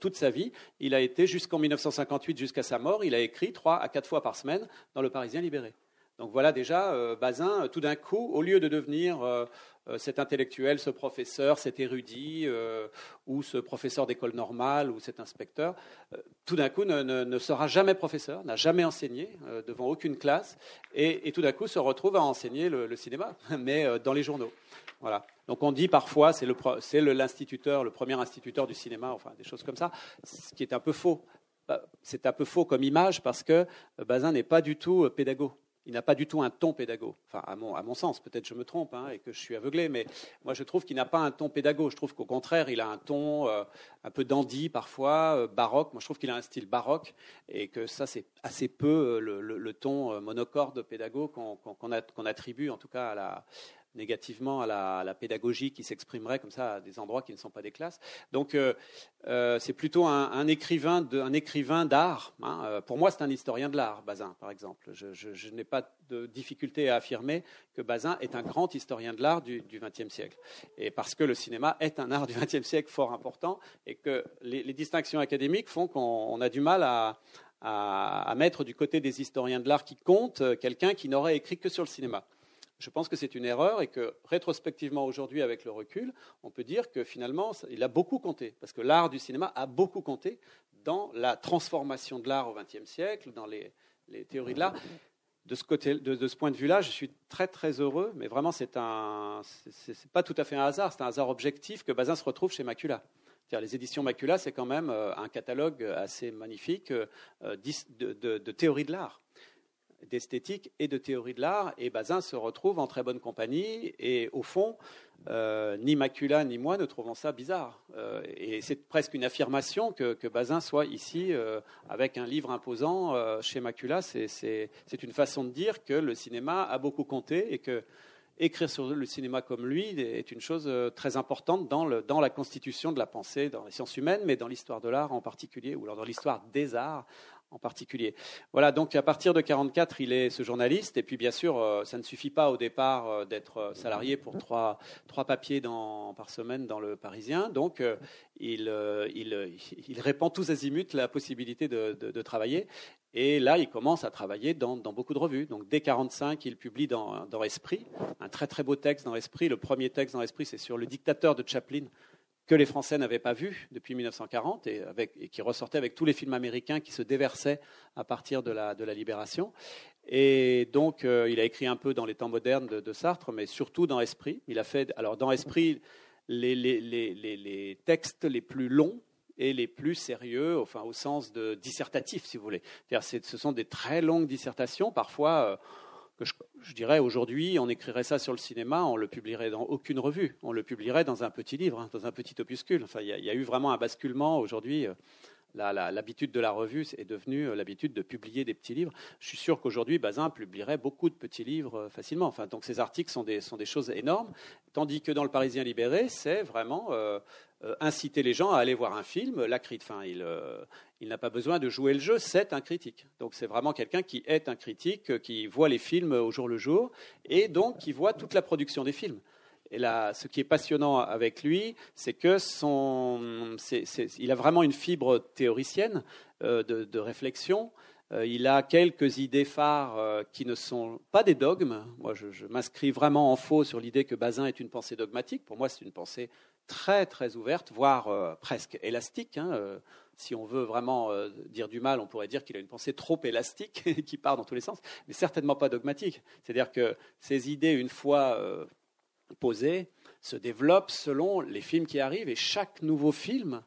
toute sa vie. Il a été jusqu'en 1958, jusqu'à sa mort, il a écrit trois à quatre fois par semaine dans Le Parisien libéré. Donc voilà déjà, Bazin, tout d'un coup, au lieu de devenir cet intellectuel, ce professeur, cet érudit, euh, ou ce professeur d'école normale, ou cet inspecteur, euh, tout d'un coup ne, sera jamais professeur, n'a jamais enseigné devant aucune classe, et, tout d'un coup se retrouve à enseigner le, cinéma, mais dans les journaux. Voilà. Donc on dit parfois c'est l'instituteur, le, le premier instituteur du cinéma, enfin des choses comme ça, ce qui est un peu faux. C'est un peu faux comme image parce que Bazin n'est pas du tout pédagogue il n'a pas du tout un ton pédago. Enfin, à mon, à mon sens, peut-être je me trompe hein, et que je suis aveuglé, mais moi je trouve qu'il n'a pas un ton pédago. Je trouve qu'au contraire, il a un ton euh, un peu dandy parfois, euh, baroque. Moi je trouve qu'il a un style baroque et que ça c'est assez peu euh, le, ton monocorde pédago qu'on attribue en tout cas à la, négativement à la, pédagogie qui s'exprimerait comme ça à des endroits qui ne sont pas des classes. Donc euh, euh, c'est plutôt un, écrivain d'art. Hein. Euh, pour moi, c'est un historien de l'art, Bazin, par exemple. Je, n'ai pas de difficulté à affirmer que Bazin est un grand historien de l'art du XXe siècle. Et parce que le cinéma est un art du XXe siècle fort important et que les, distinctions académiques font qu'on a du mal à, à mettre du côté des historiens de l'art qui comptent quelqu'un qui n'aurait écrit que sur le cinéma. Je pense que c'est une erreur et que rétrospectivement aujourd'hui, avec le recul, on peut dire que finalement, il a beaucoup compté, parce que l'art du cinéma a beaucoup compté dans la transformation de l'art au XXe siècle, dans les, théories de l'art. De ce, de, point de vue-là, je suis très très heureux, mais vraiment c'est un, c'est pas tout à fait un hasard, c'est un hasard objectif que Bazin se retrouve chez Macula. Les éditions Macula, c'est quand même euh, un catalogue assez magnifique euh, de, de théorie de l'art d'esthétique et de théorie de l'art. Et Bazin se retrouve en très bonne compagnie. Et au fond, euh, ni Macula ni moi ne trouvons ça bizarre. Euh, et c'est presque une affirmation que, Bazin soit ici euh, avec un livre imposant chez Macula. C'est une façon de dire que le cinéma a beaucoup compté et que écrire sur le cinéma comme lui est une chose très importante dans, le, dans la constitution de la pensée, dans les sciences humaines, mais dans l'histoire de l'art en particulier, ou dans l'histoire des arts en particulier. Voilà, donc à partir de 44, il est ce journaliste, et puis bien sûr, euh, ça ne suffit pas au départ euh, d'être euh, salarié pour trois, trois papiers par semaine dans le Parisien, donc il, il, répand tous azimuts la possibilité de, de, travailler, et là, il commence à travailler dans, dans, beaucoup de revues. Donc dès 45, il publie dans, dans Esprit, un très très beau texte dans Esprit. Le premier texte dans Esprit, c'est sur le dictateur de Chaplin, que les Français n'avaient pas vu depuis 1940 et, qui ressortait avec tous les films américains qui se déversaient à partir de la, libération. Et donc, euh, il a écrit un peu dans les temps modernes de, Sartre, mais surtout dans Esprit. Il a fait, alors dans Esprit, les, textes les plus longs et les plus sérieux, enfin au sens de dissertatif, si vous voulez. ce sont des très longues dissertations, parfois. Euh, que je, dirais aujourd'hui, on écrirait ça sur le cinéma, on le publierait dans aucune revue, on le publierait dans un petit livre, hein, dans un petit opuscule. Enfin, il y, a eu vraiment un basculement aujourd'hui. Euh, l'habitude de la revue est devenue euh, l'habitude de publier des petits livres. Je suis sûr qu'aujourd'hui, Bazin publierait beaucoup de petits livres euh, facilement. Enfin, donc ces articles sont des, sont des choses énormes, tandis que dans le Parisien libéré, c'est vraiment inciter les gens à aller voir un film. La enfin, il, il n'a pas besoin de jouer le jeu, c'est un critique. Donc c'est vraiment quelqu'un qui est un critique, qui voit les films au jour le jour, et donc qui voit toute la production des films. Et là, ce qui est passionnant avec lui, c'est que son, il a vraiment une fibre théoricienne euh, de, réflexion. Euh, il a quelques idées phares euh, qui ne sont pas des dogmes. Moi, je, m'inscris vraiment en faux sur l'idée que Bazin est une pensée dogmatique. Pour moi, c'est une pensée très très ouverte, voire presque élastique. Hein, si on veut vraiment dire du mal, on pourrait dire qu'il a une pensée trop élastique qui part dans tous les sens, mais certainement pas dogmatique. C'est-à-dire que ces idées, une fois posé se développe selon les films qui arrivent et chaque nouveau film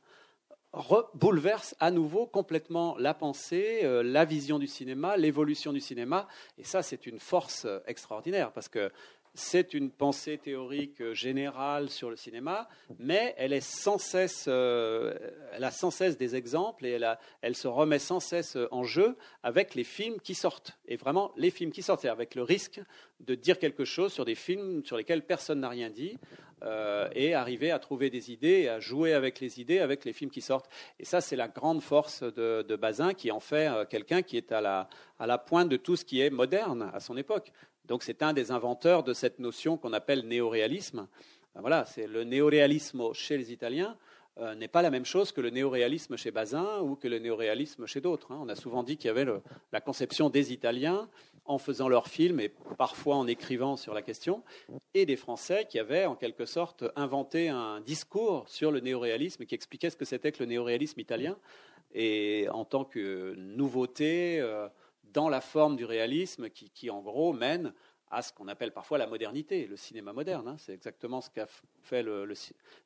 bouleverse à nouveau complètement la pensée, euh, la vision du cinéma, l'évolution du cinéma. Et ça, c'est une force euh, extraordinaire parce que c'est une pensée théorique euh, générale sur le cinéma, mais elle, est sans cesse, elle a sans cesse des exemples et elle, se remet sans cesse en jeu avec les films qui sortent. Et vraiment, les films qui sortent, avec le risque de dire quelque chose sur des films sur lesquels personne n'a rien dit euh, et arriver à trouver des idées et à jouer avec les idées avec les films qui sortent. Et ça, c'est la grande force de, Bazin qui en fait euh, quelqu'un qui est à la pointe de tout ce qui est moderne à son époque. Donc c'est un des inventeurs de cette notion qu'on appelle néoréalisme. Ben voilà, c'est le néoréalisme chez les Italiens. Euh, n'est pas la même chose que le néoréalisme chez Bazin ou que le néoréalisme chez d'autres. Hein. On a souvent dit qu'il y avait la conception des Italiens en faisant leurs films et parfois en écrivant sur la question, et des Français qui avaient en quelque sorte inventé un discours sur le néoréalisme qui expliquait ce que c'était que le néoréalisme italien, et en tant que nouveauté euh, dans la forme du réalisme qui, en gros mène à ce qu'on appelle parfois la modernité, le cinéma moderne. Hein. C'est exactement ce qu'a fait le,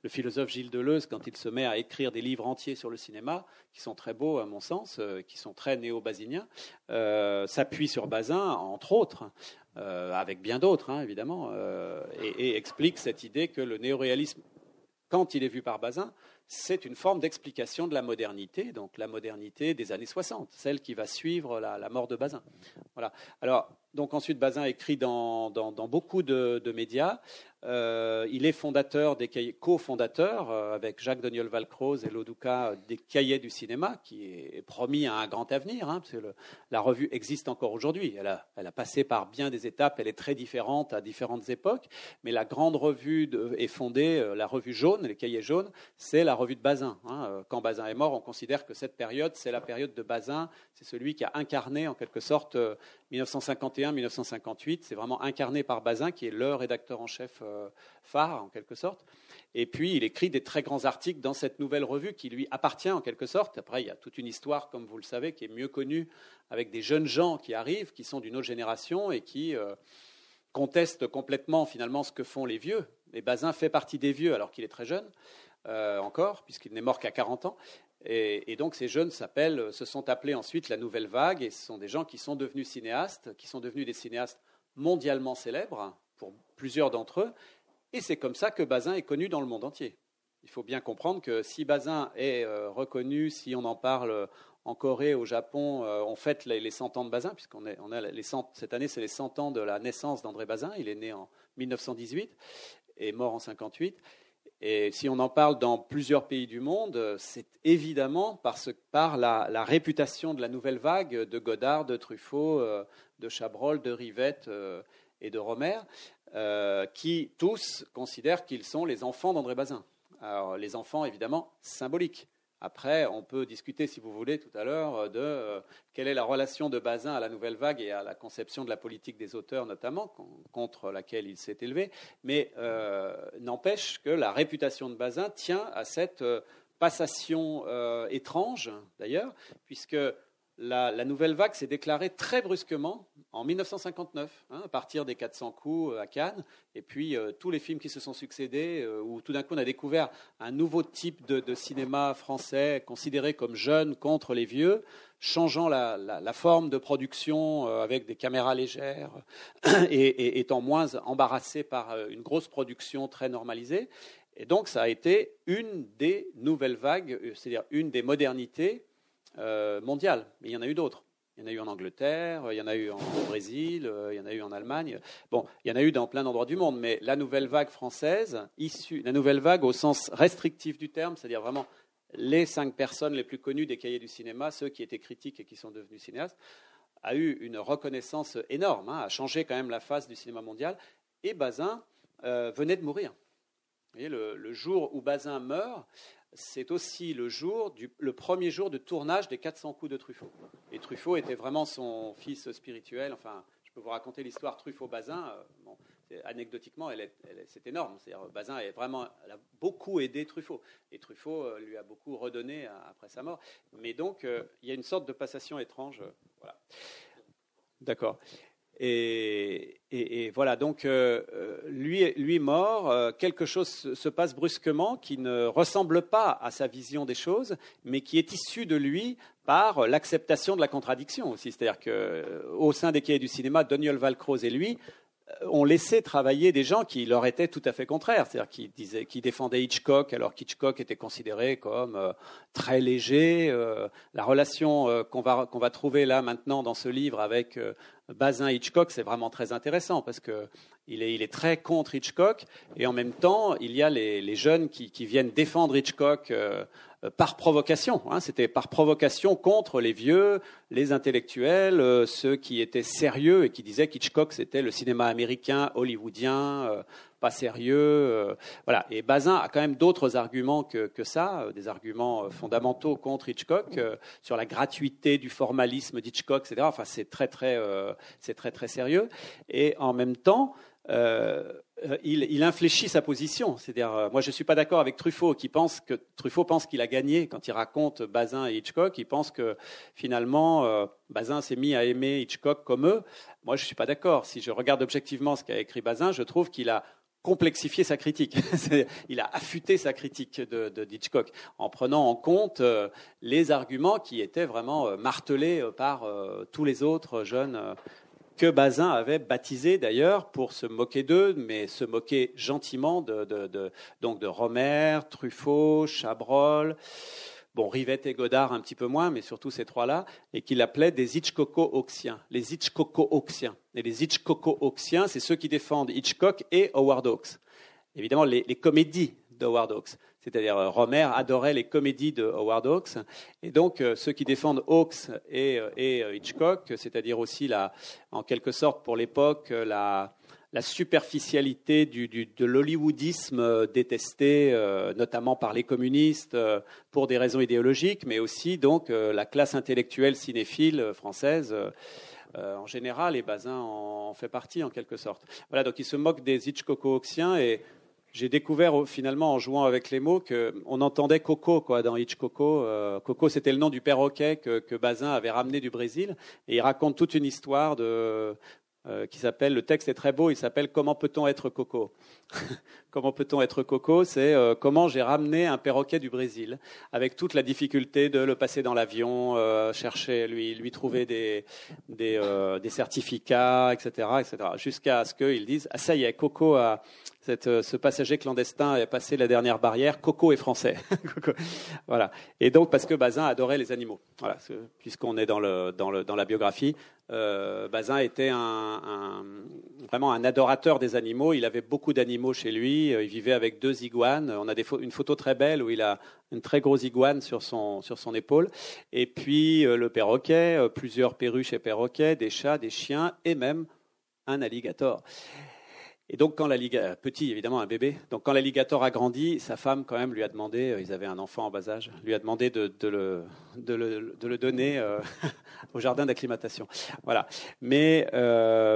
philosophe Gilles Deleuze quand il se met à écrire des livres entiers sur le cinéma, qui sont très beaux à mon sens, euh, qui sont très néo-basiniens, euh, s'appuie sur Bazin, entre autres, euh, avec bien d'autres, hein, évidemment, et, et, explique cette idée que le néoréalisme, quand il est vu par Bazin, c'est une forme d'explication de la modernité, donc la modernité des années 60, celle qui va suivre la, mort de Bazin. Voilà. Alors, donc ensuite, Bazin écrit dans, beaucoup de, médias. Euh, il est fondateur des co-fondateur euh, avec Jacques Doniol Valcroze et Loduca des Cahiers du cinéma, qui est promis à un grand avenir. Hein, la revue existe encore aujourd'hui. Elle a, passé par bien des étapes. Elle est très différente à différentes époques. Mais la grande revue est fondée, euh, la revue jaune, les Cahiers jaunes, c'est la revue de Bazin. Hein. Quand Bazin est mort, on considère que cette période, c'est la période de Bazin. C'est celui qui a incarné en quelque sorte 1951-1958. C'est vraiment incarné par Bazin, qui est le rédacteur en chef euh, phare, en quelque sorte. Et puis, il écrit des très grands articles dans cette nouvelle revue qui lui appartient, en quelque sorte. Après, il y a toute une histoire, comme vous le savez, qui est mieux connue, avec des jeunes gens qui arrivent, qui sont d'une autre génération et qui euh, contestent complètement, finalement, ce que font les vieux. Et Bazin fait partie des vieux, alors qu'il est très jeune. Euh, encore, puisqu'il n'est mort qu'à 40 ans. Et, donc ces jeunes se sont appelés ensuite la Nouvelle Vague, et ce sont des gens qui sont devenus cinéastes, qui sont devenus des cinéastes mondialement célèbres, pour plusieurs d'entre eux, et c'est comme ça que Bazin est connu dans le monde entier. Il faut bien comprendre que si Bazin est euh, reconnu, si on en parle en Corée, au Japon, euh, on fête les, 100 ans de Bazin, puisqu'on on a les 100, cette année, c'est les 100 ans de la naissance d'André Bazin. Il est né en 1918 et mort en 58. Et si on en parle dans plusieurs pays du monde, c'est évidemment parce, par la, réputation de la nouvelle vague de Godard, de Truffaut, euh, de Chabrol, de Rivette euh, et de Romer, euh, qui tous considèrent qu'ils sont les enfants d'André Bazin. Alors, les enfants, évidemment, symboliques. Après, on peut discuter, si vous voulez, tout à l'heure, euh, de euh, quelle est la relation de Bazin à la nouvelle vague et à la conception de la politique des auteurs, notamment, contre laquelle il s'est élevé. Mais euh, n'empêche que la réputation de Bazin tient à cette passation étrange, d'ailleurs, puisque la, nouvelle vague s'est déclarée très brusquement en 1959, hein, à partir des 400 coups euh, à Cannes, et puis euh, tous les films qui se sont succédés, euh, où tout d'un coup on a découvert un nouveau type de, cinéma français considéré comme jeune contre les vieux, changeant la, forme de production avec des caméras légères et, étant moins embarrassé par une grosse production très normalisée. Et donc ça a été une des nouvelles vagues, c'est-à-dire une des modernités euh, mondiale. Mais il y en a eu d'autres. Il y en a eu en Angleterre, il y en a eu en Brésil, euh, il y en a eu en Allemagne. Bon, il y en a eu dans plein d'endroits du monde, mais la nouvelle vague française, issue, la nouvelle vague au sens restrictif du terme, c'est-à-dire vraiment les cinq personnes les plus connues des cahiers du cinéma, ceux qui étaient critiques et qui sont devenus cinéastes, a eu une reconnaissance énorme, hein, a changé quand même la face du cinéma mondial. Et Bazin euh, venait de mourir. Vous voyez, le, le, jour où Bazin meurt, c'est aussi le, jour le premier jour de tournage des 400 coups de Truffaut. Et Truffaut était vraiment son fils spirituel. Enfin, je peux vous raconter l'histoire Truffaut-Bazin. Euh, anecdotiquement, c'est énorme. Bazin a vraiment a beaucoup aidé Truffaut. Et Truffaut euh, lui a beaucoup redonné euh, après sa mort. Mais donc, il y a une sorte de passation étrange. voilà. D'accord. Et, voilà, donc euh, euh, lui, lui mort, euh, quelque chose se passe brusquement qui ne ressemble pas à sa vision des choses, mais qui est issu de lui par l'acceptation de la contradiction aussi. C'est-à-dire qu'au sein des cahiers du cinéma, Daniel Valcroze et lui ont laissé travailler des gens qui leur étaient tout à fait contraires, c'est-à-dire qui, disaient, qui défendaient Hitchcock alors qu'Hitchcock était considéré comme très léger. la relation qu'on va, qu'on va trouver là maintenant dans ce livre avec Bazin Hitchcock, c'est vraiment très intéressant parce est, il est très contre Hitchcock et en même temps, il y a les, jeunes qui, viennent défendre Hitchcock euh, par provocation. Hein. C'était par provocation contre les vieux, les intellectuels, euh, ceux qui étaient sérieux et qui disaient qu'Hitchcock c'était le cinéma américain, hollywoodien, euh, pas sérieux. Euh, voilà. Et Bazin a quand même d'autres arguments que, que, ça, des arguments fondamentaux contre Hitchcock sur la gratuité du formalisme d'Hitchcock, etc. Enfin, c'est très très, c'est très très sérieux. Et en même temps, euh, il, il, infléchit sa position. C'est-à-dire, euh, moi, je ne suis pas d'accord avec Truffaut, qui pense que Truffaut pense qu'il a gagné quand il raconte Bazin et Hitchcock. Il pense que finalement, euh, Bazin s'est mis à aimer Hitchcock comme eux. Moi, je ne suis pas d'accord. Si je regarde objectivement ce qu'a écrit Bazin, je trouve qu'il a complexifié sa critique. il a affûté sa critique de, Hitchcock en prenant en compte les arguments qui étaient vraiment martelés par tous les autres jeunes que Bazin avait baptisé d'ailleurs pour se moquer d'eux, mais se moquer gentiment de, donc de Romer, Truffaut, Chabrol, bon, Rivette et Godard un petit peu moins, mais surtout ces trois-là, et qu'il appelait des Hitchcocko-Oxiens, les Hitchcocko-Oxiens. Et les Hitchcocko-Oxiens, c'est ceux qui défendent Hitchcock et Howard Hawks. Évidemment, les, les comédies d'Howard Hawks c'est-à-dire euh, Romer adorait les comédies de Howard Hawks, et donc euh, ceux qui défendent Hawks et, euh, Hitchcock, c'est-à-dire aussi la, en quelque sorte pour l'époque la, superficialité de l'hollywoodisme détesté, notamment par les communistes pour des raisons idéologiques, mais aussi donc la classe intellectuelle cinéphile française. en général, et Bazin en, fait partie en quelque sorte. Voilà, donc il se moque des Hitchcocko-Hawksiens et j'ai découvert finalement en jouant avec les mots qu'on entendait Coco quoi, dans Hitchcoco. Euh, Coco, c'était le nom du perroquet que, que, Bazin avait ramené du Brésil. Et il raconte toute une histoire de, euh, qui s'appelle, le texte est très beau, il s'appelle Comment peut-on être Coco? Comment peut-on être Coco C'est euh, comment j'ai ramené un perroquet du Brésil, avec toute la difficulté de le passer dans l'avion, chercher, lui, lui trouver des, des, des certificats, etc., etc., jusqu'à ce qu'ils disent, ah ça y est, Coco a euh, ce passager clandestin a passé la dernière barrière. Coco est français. voilà. Et donc, parce que Bazin adorait les animaux. Voilà, puisqu'on est dans, le, dans, le, dans la biographie, euh, Bazin était un, vraiment un adorateur des animaux. Il avait beaucoup d'animaux chez lui. Euh, il vivait avec deux iguanes. On a une photo très belle où il a une très grosse iguane sur son, sur son épaule. Et puis le perroquet, plusieurs perruches et perroquets, des chats, des chiens et même un alligator. Et donc, quand l'alligator, petit évidemment, un bébé, donc quand l'alligator a grandi, sa femme, quand même, lui a demandé, ils avaient un enfant en bas âge, lui a demandé de, le, de le, de le, donner au jardin d'acclimatation. Voilà. Mais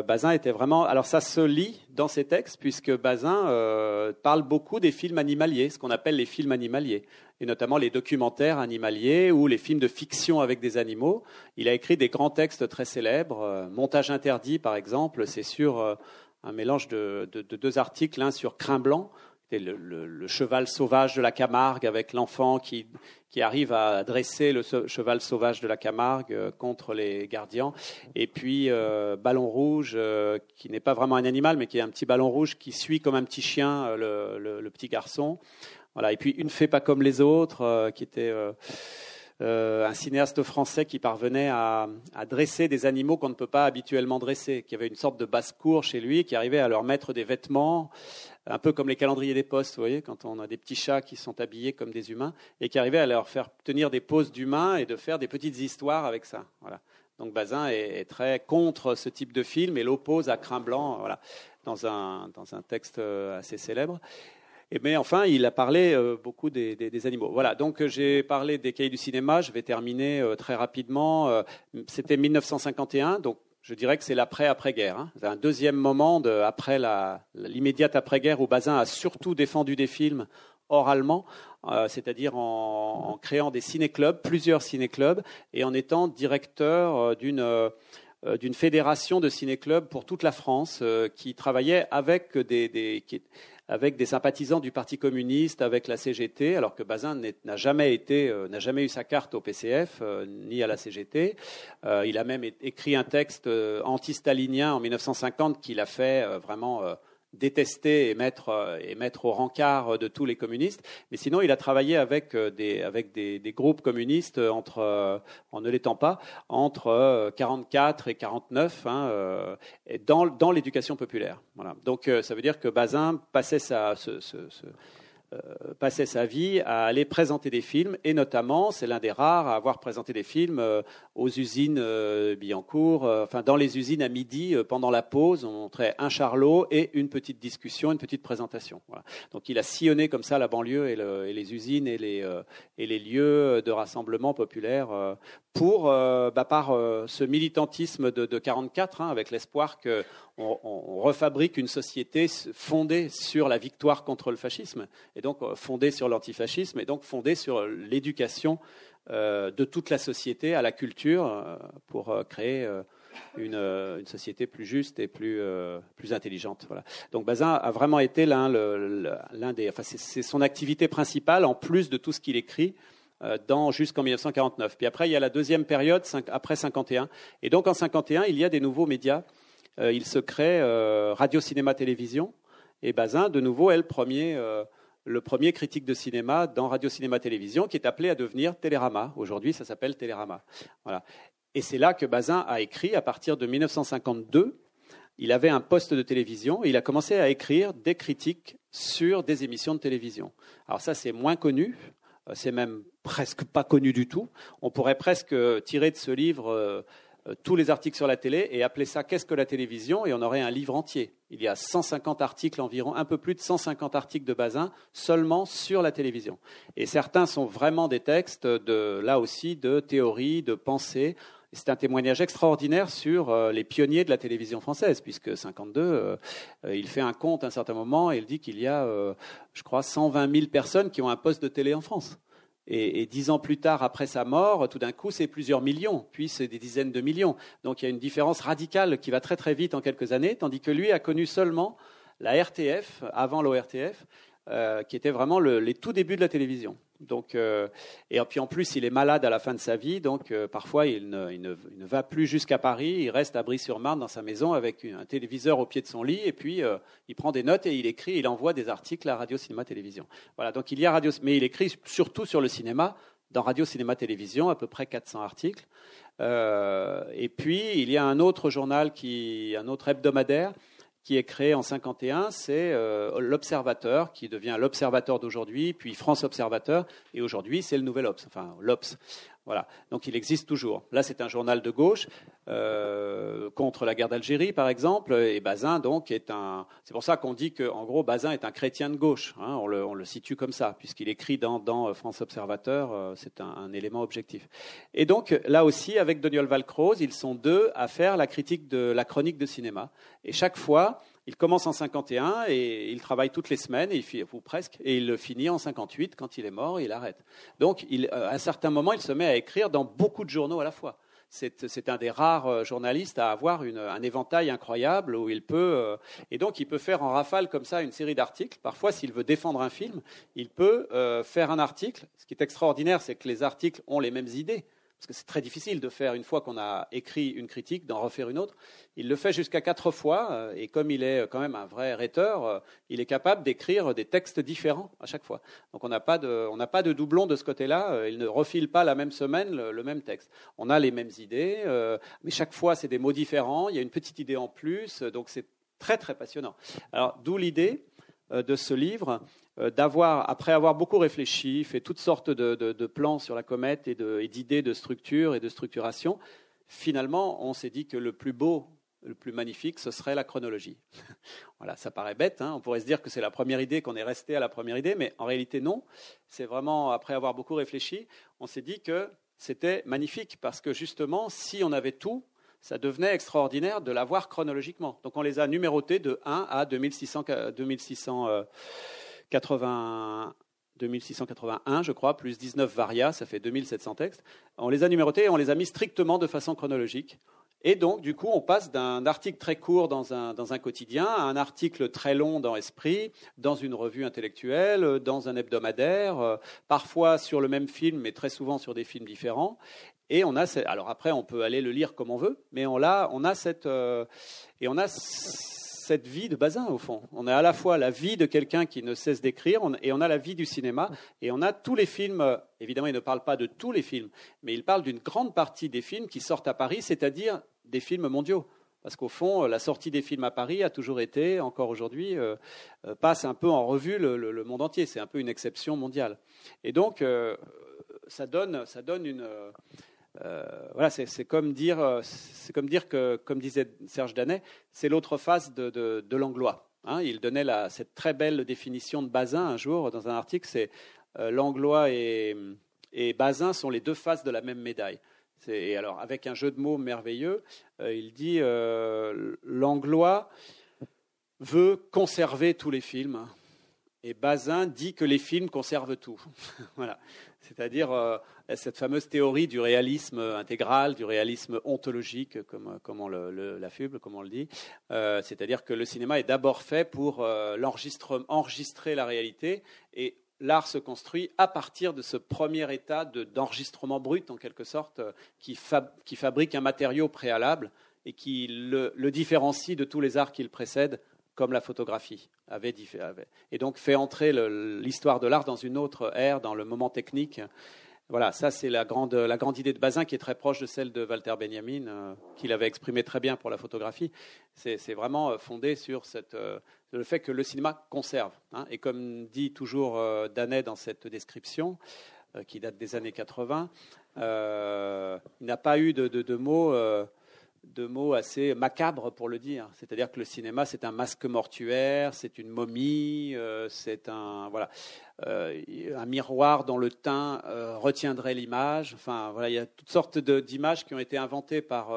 Bazin était vraiment. Alors, ça se lit dans ses textes, puisque Bazin parle beaucoup des films animaliers, ce qu'on appelle les films animaliers et notamment les documentaires animaliers ou les films de fiction avec des animaux. Il a écrit des grands textes très célèbres. Euh, Montage interdit, par exemple, c'est sur euh, un mélange de, deux articles, l'un sur Crin Blanc, le, le, cheval sauvage de la Camargue avec l'enfant qui, arrive à dresser le cheval sauvage de la Camargue euh, contre les gardiens. Et puis Ballon Rouge, qui n'est pas vraiment un animal, mais qui est un petit ballon rouge qui suit comme un petit chien le, petit garçon. Voilà. Et puis Une fait pas comme les autres, euh, qui était euh, euh, un cinéaste français qui parvenait à, dresser des animaux qu'on ne peut pas habituellement dresser, qui avait une sorte de basse-cour chez lui, qui arrivait à leur mettre des vêtements, un peu comme les calendriers des postes, vous voyez, quand on a des petits chats qui sont habillés comme des humains, et qui arrivait à leur faire tenir des poses d'humains et de faire des petites histoires avec ça. Voilà. Donc Bazin est, très contre ce type de film et l'oppose à Crin Blanc, voilà, dans un, dans un texte assez célèbre mais enfin, il a parlé euh, beaucoup des, animaux. Voilà, donc euh, j'ai parlé des cahiers du cinéma, je vais terminer euh, très rapidement. C'était 1951, donc je dirais que c'est l'après-après-guerre. Hein. C'est un deuxième moment après l'immédiate après-guerre où Bazin a surtout défendu des films oralement, c'est-à-dire en, créant des ciné-clubs, plusieurs ciné-clubs, et en étant directeur d'une fédération de ciné-clubs pour toute la France qui travaillait avec des avec des sympathisants du Parti communiste, avec la CGT, alors que Bazin n'a jamais euh, jamais eu sa carte au PCF euh, ni à la CGT. Euh, il a même écrit un texte anti-stalinien en 1950 qu'il a fait vraiment détester et mettre, euh, et mettre au rencard de tous les communistes. Mais sinon, il a travaillé avec euh, des, avec des, des groupes communistes entre, euh, en ne l'étant pas, entre 44 et 49, hein, dans, dans l'éducation populaire. Voilà. Donc, ça veut dire que Bazin passait sa, ce, ce, ce euh, passait sa vie à aller présenter des films, et notamment, c'est l'un des rares à avoir présenté des films euh, aux usines euh, Billancourt, enfin dans les usines à midi, pendant la pause, on montrait un charlot et une petite discussion, une petite présentation. Donc il a sillonné comme ça la banlieue et, les usines et les, et les, lieux de rassemblement populaire pour, bah, par ce militantisme de, de 44, hein, avec l'espoir que on, refabrique une société fondée sur la victoire contre le fascisme, et donc euh, fondée sur l'antifascisme, et donc fondée sur l'éducation euh, de toute la société à la culture euh, pour créer une, société plus juste et plus, plus intelligente. Donc Bazin a vraiment été l'un, des, enfin c'est, son activité principale en plus de tout ce qu'il écrit dans, jusqu'en 1949. Puis après, il y a la deuxième période, après 51. Et donc en 51, il y a des nouveaux médias euh, il se crée euh, Radio Cinéma Télévision. Et Bazin, de nouveau, est le premier, euh, le premier critique de cinéma dans Radio Cinéma Télévision, qui est appelé à devenir Télérama. Aujourd'hui, ça s'appelle Télérama. Voilà. Et c'est là que Bazin a écrit, à partir de 1952, il avait un poste de télévision et il a commencé à écrire des critiques sur des émissions de télévision. Alors ça, c'est moins connu, c'est même presque pas connu du tout. On pourrait presque tirer de ce livre euh, tous les articles sur la télé et appeler ça Qu'est-ce que la télévision et on aurait un livre entier. Il y a 150 articles environ, un peu plus de 150 articles de Bazin seulement sur la télévision. Et certains sont vraiment des textes de, là aussi, de théorie, de pensée. C'est un témoignage extraordinaire sur euh, les pionniers de la télévision française, puisque 52, euh, il fait un compte à un certain moment et il dit qu'il y a, je crois, 120 000 personnes qui ont un poste de télé en France. Et, dix ans plus tard, après sa mort, tout d'un coup, c'est plusieurs millions, puis c'est des dizaines de millions. Donc il y a une différence radicale qui va très très vite en quelques années, tandis que lui a connu seulement la RTF, avant l'ORTF, euh, qui était vraiment les tout débuts de la télévision. Donc, euh, et puis en plus, il est malade à la fin de sa vie, donc euh, parfois il ne, va plus jusqu'à Paris, il reste à Brie-sur-Marne dans sa maison avec un téléviseur au pied de son lit, et puis il prend des notes et il écrit, il envoie des articles à Radio Cinéma Télévision. Voilà, donc il y a Radio, mais il écrit surtout sur le cinéma, dans Radio Cinéma Télévision, à peu près 400 articles. et puis il y a un autre journal, qui, un autre hebdomadaire qui est créé en 51, c'est euh, l'Observateur, qui devient l'Observateur d'aujourd'hui, puis France Observateur, et aujourd'hui c'est le Nouvel Obs, enfin l'Obs. Voilà. Donc il existe toujours. Là, c'est un journal de gauche euh, contre la guerre d'Algérie, par exemple. Et Bazin, donc, est un. C'est pour ça qu'on dit qu'en gros, Bazin est un chrétien de gauche. Hein. on, le, situe comme ça, puisqu'il écrit dans, dans, France Observateur. Euh, c'est un, élément objectif. Et donc, là aussi, avec Daniel Valcroze, ils sont deux à faire la critique de la chronique de cinéma. Et chaque fois, il commence en 51 et il travaille toutes les semaines, ou presque, et il finit en 58. Quand il est mort, il arrête. Donc, il, euh, à un certain moment, il se met à écrire dans beaucoup de journaux à la fois. C'est un des rares euh, journalistes à avoir une, un éventail incroyable où il peut, euh, et donc il peut faire en rafale comme ça une série d'articles. Parfois, s'il veut défendre un film, il peut faire un article. Ce qui est extraordinaire, c'est que les articles ont les mêmes idées parce que c'est très difficile de faire, une fois qu'on a écrit une critique, d'en refaire une autre. Il le fait jusqu'à quatre fois, euh, et comme il est quand même un vrai rhéteur, euh, il est capable d'écrire des textes différents à chaque fois. Donc on n'a pas de, on pas de doublon de ce côté-là, euh, il ne refile pas la même semaine le, même texte. On a les mêmes idées, mais chaque fois c'est des mots différents, il y a une petite idée en plus, donc c'est très très passionnant. Alors d'où l'idée de ce livre, euh, d'avoir, après avoir beaucoup réfléchi, fait toutes sortes de, plans sur la comète et d'idées de, structure et de structuration, finalement, on s'est dit que le plus beau, le plus magnifique, ce serait la chronologie. voilà, ça paraît bête, hein. on pourrait se dire que c'est la première idée, qu'on est resté à la première idée, mais en réalité non. C'est vraiment, après avoir beaucoup réfléchi, on s'est dit que c'était magnifique, parce que justement, si on avait tout, ça devenait extraordinaire de l'avoir chronologiquement. Donc on les a numérotés de 1 à 2600, 2600 2681, je crois, plus 19 varia, ça fait 2700 textes. On les a numérotés et on les a mis strictement de façon chronologique. Et donc, du coup, on passe d'un article très court dans un, dans un, quotidien à un article très long dans Esprit, dans une revue intellectuelle, dans un hebdomadaire, euh, parfois sur le même film, mais très souvent sur des films différents. Et on a, alors après, on peut aller le lire comme on veut, mais on a, on a cette, euh, et on a cette vie de Bazin, au fond. On a à la fois la vie de quelqu'un qui ne cesse d'écrire, et on a la vie du cinéma, et on a tous les films, euh, évidemment, il ne parle pas de tous les films, mais il parle d'une grande partie des films qui sortent à Paris, c'est-à-dire des films mondiaux. Parce qu'au fond, la sortie des films à Paris a toujours été, encore aujourd'hui, euh, euh, passe un peu en revue le, monde entier. C'est un peu une exception mondiale. Et donc, ça, donne, ça donne une euh, voilà, c'est comme dire, euh, c'est comme dire que, comme disait Serge Danet, c'est l'autre face de, l'anglois. Hein. il donnait cette très belle définition de Bazin un jour dans un article. C'est euh, l'anglois et, et Bazin sont les deux faces de la même médaille. Et alors, avec un jeu de mots merveilleux, il dit l'anglois veut conserver tous les films et Bazin dit que les films conservent tout. voilà. C'est-à-dire euh, cette fameuse théorie du réalisme intégral, du réalisme ontologique, comme, comme on l'affuble, comme on le dit. Euh, c'est-à-dire que le cinéma est d'abord fait pour euh, enregistrer la réalité et l'art se construit à partir de ce premier état d'enregistrement brut, en quelque sorte, qui, fabrique un matériau préalable et qui le différencie de tous les arts qui le précèdent comme la photographie avait, et donc fait entrer l'histoire de l'art dans une autre ère, dans le moment technique. Voilà, ça c'est la grande, la grande idée de Bazin qui est très proche de celle de Walter Benjamin, euh, qu'il avait exprimé très bien pour la photographie. C'est vraiment euh, fondé sur cette, euh, le fait que le cinéma conserve. Hein. et comme dit toujours Danet dans cette description, qui date des années 80, il n'a pas eu de, de mots de mots assez macabres pour le dire. C'est-à-dire que le cinéma, c'est un masque mortuaire, c'est une momie, euh, c'est un voilà euh, un miroir dont le teint euh, retiendrait l'image. Enfin voilà, il y a toutes sortes d'images qui ont été inventées par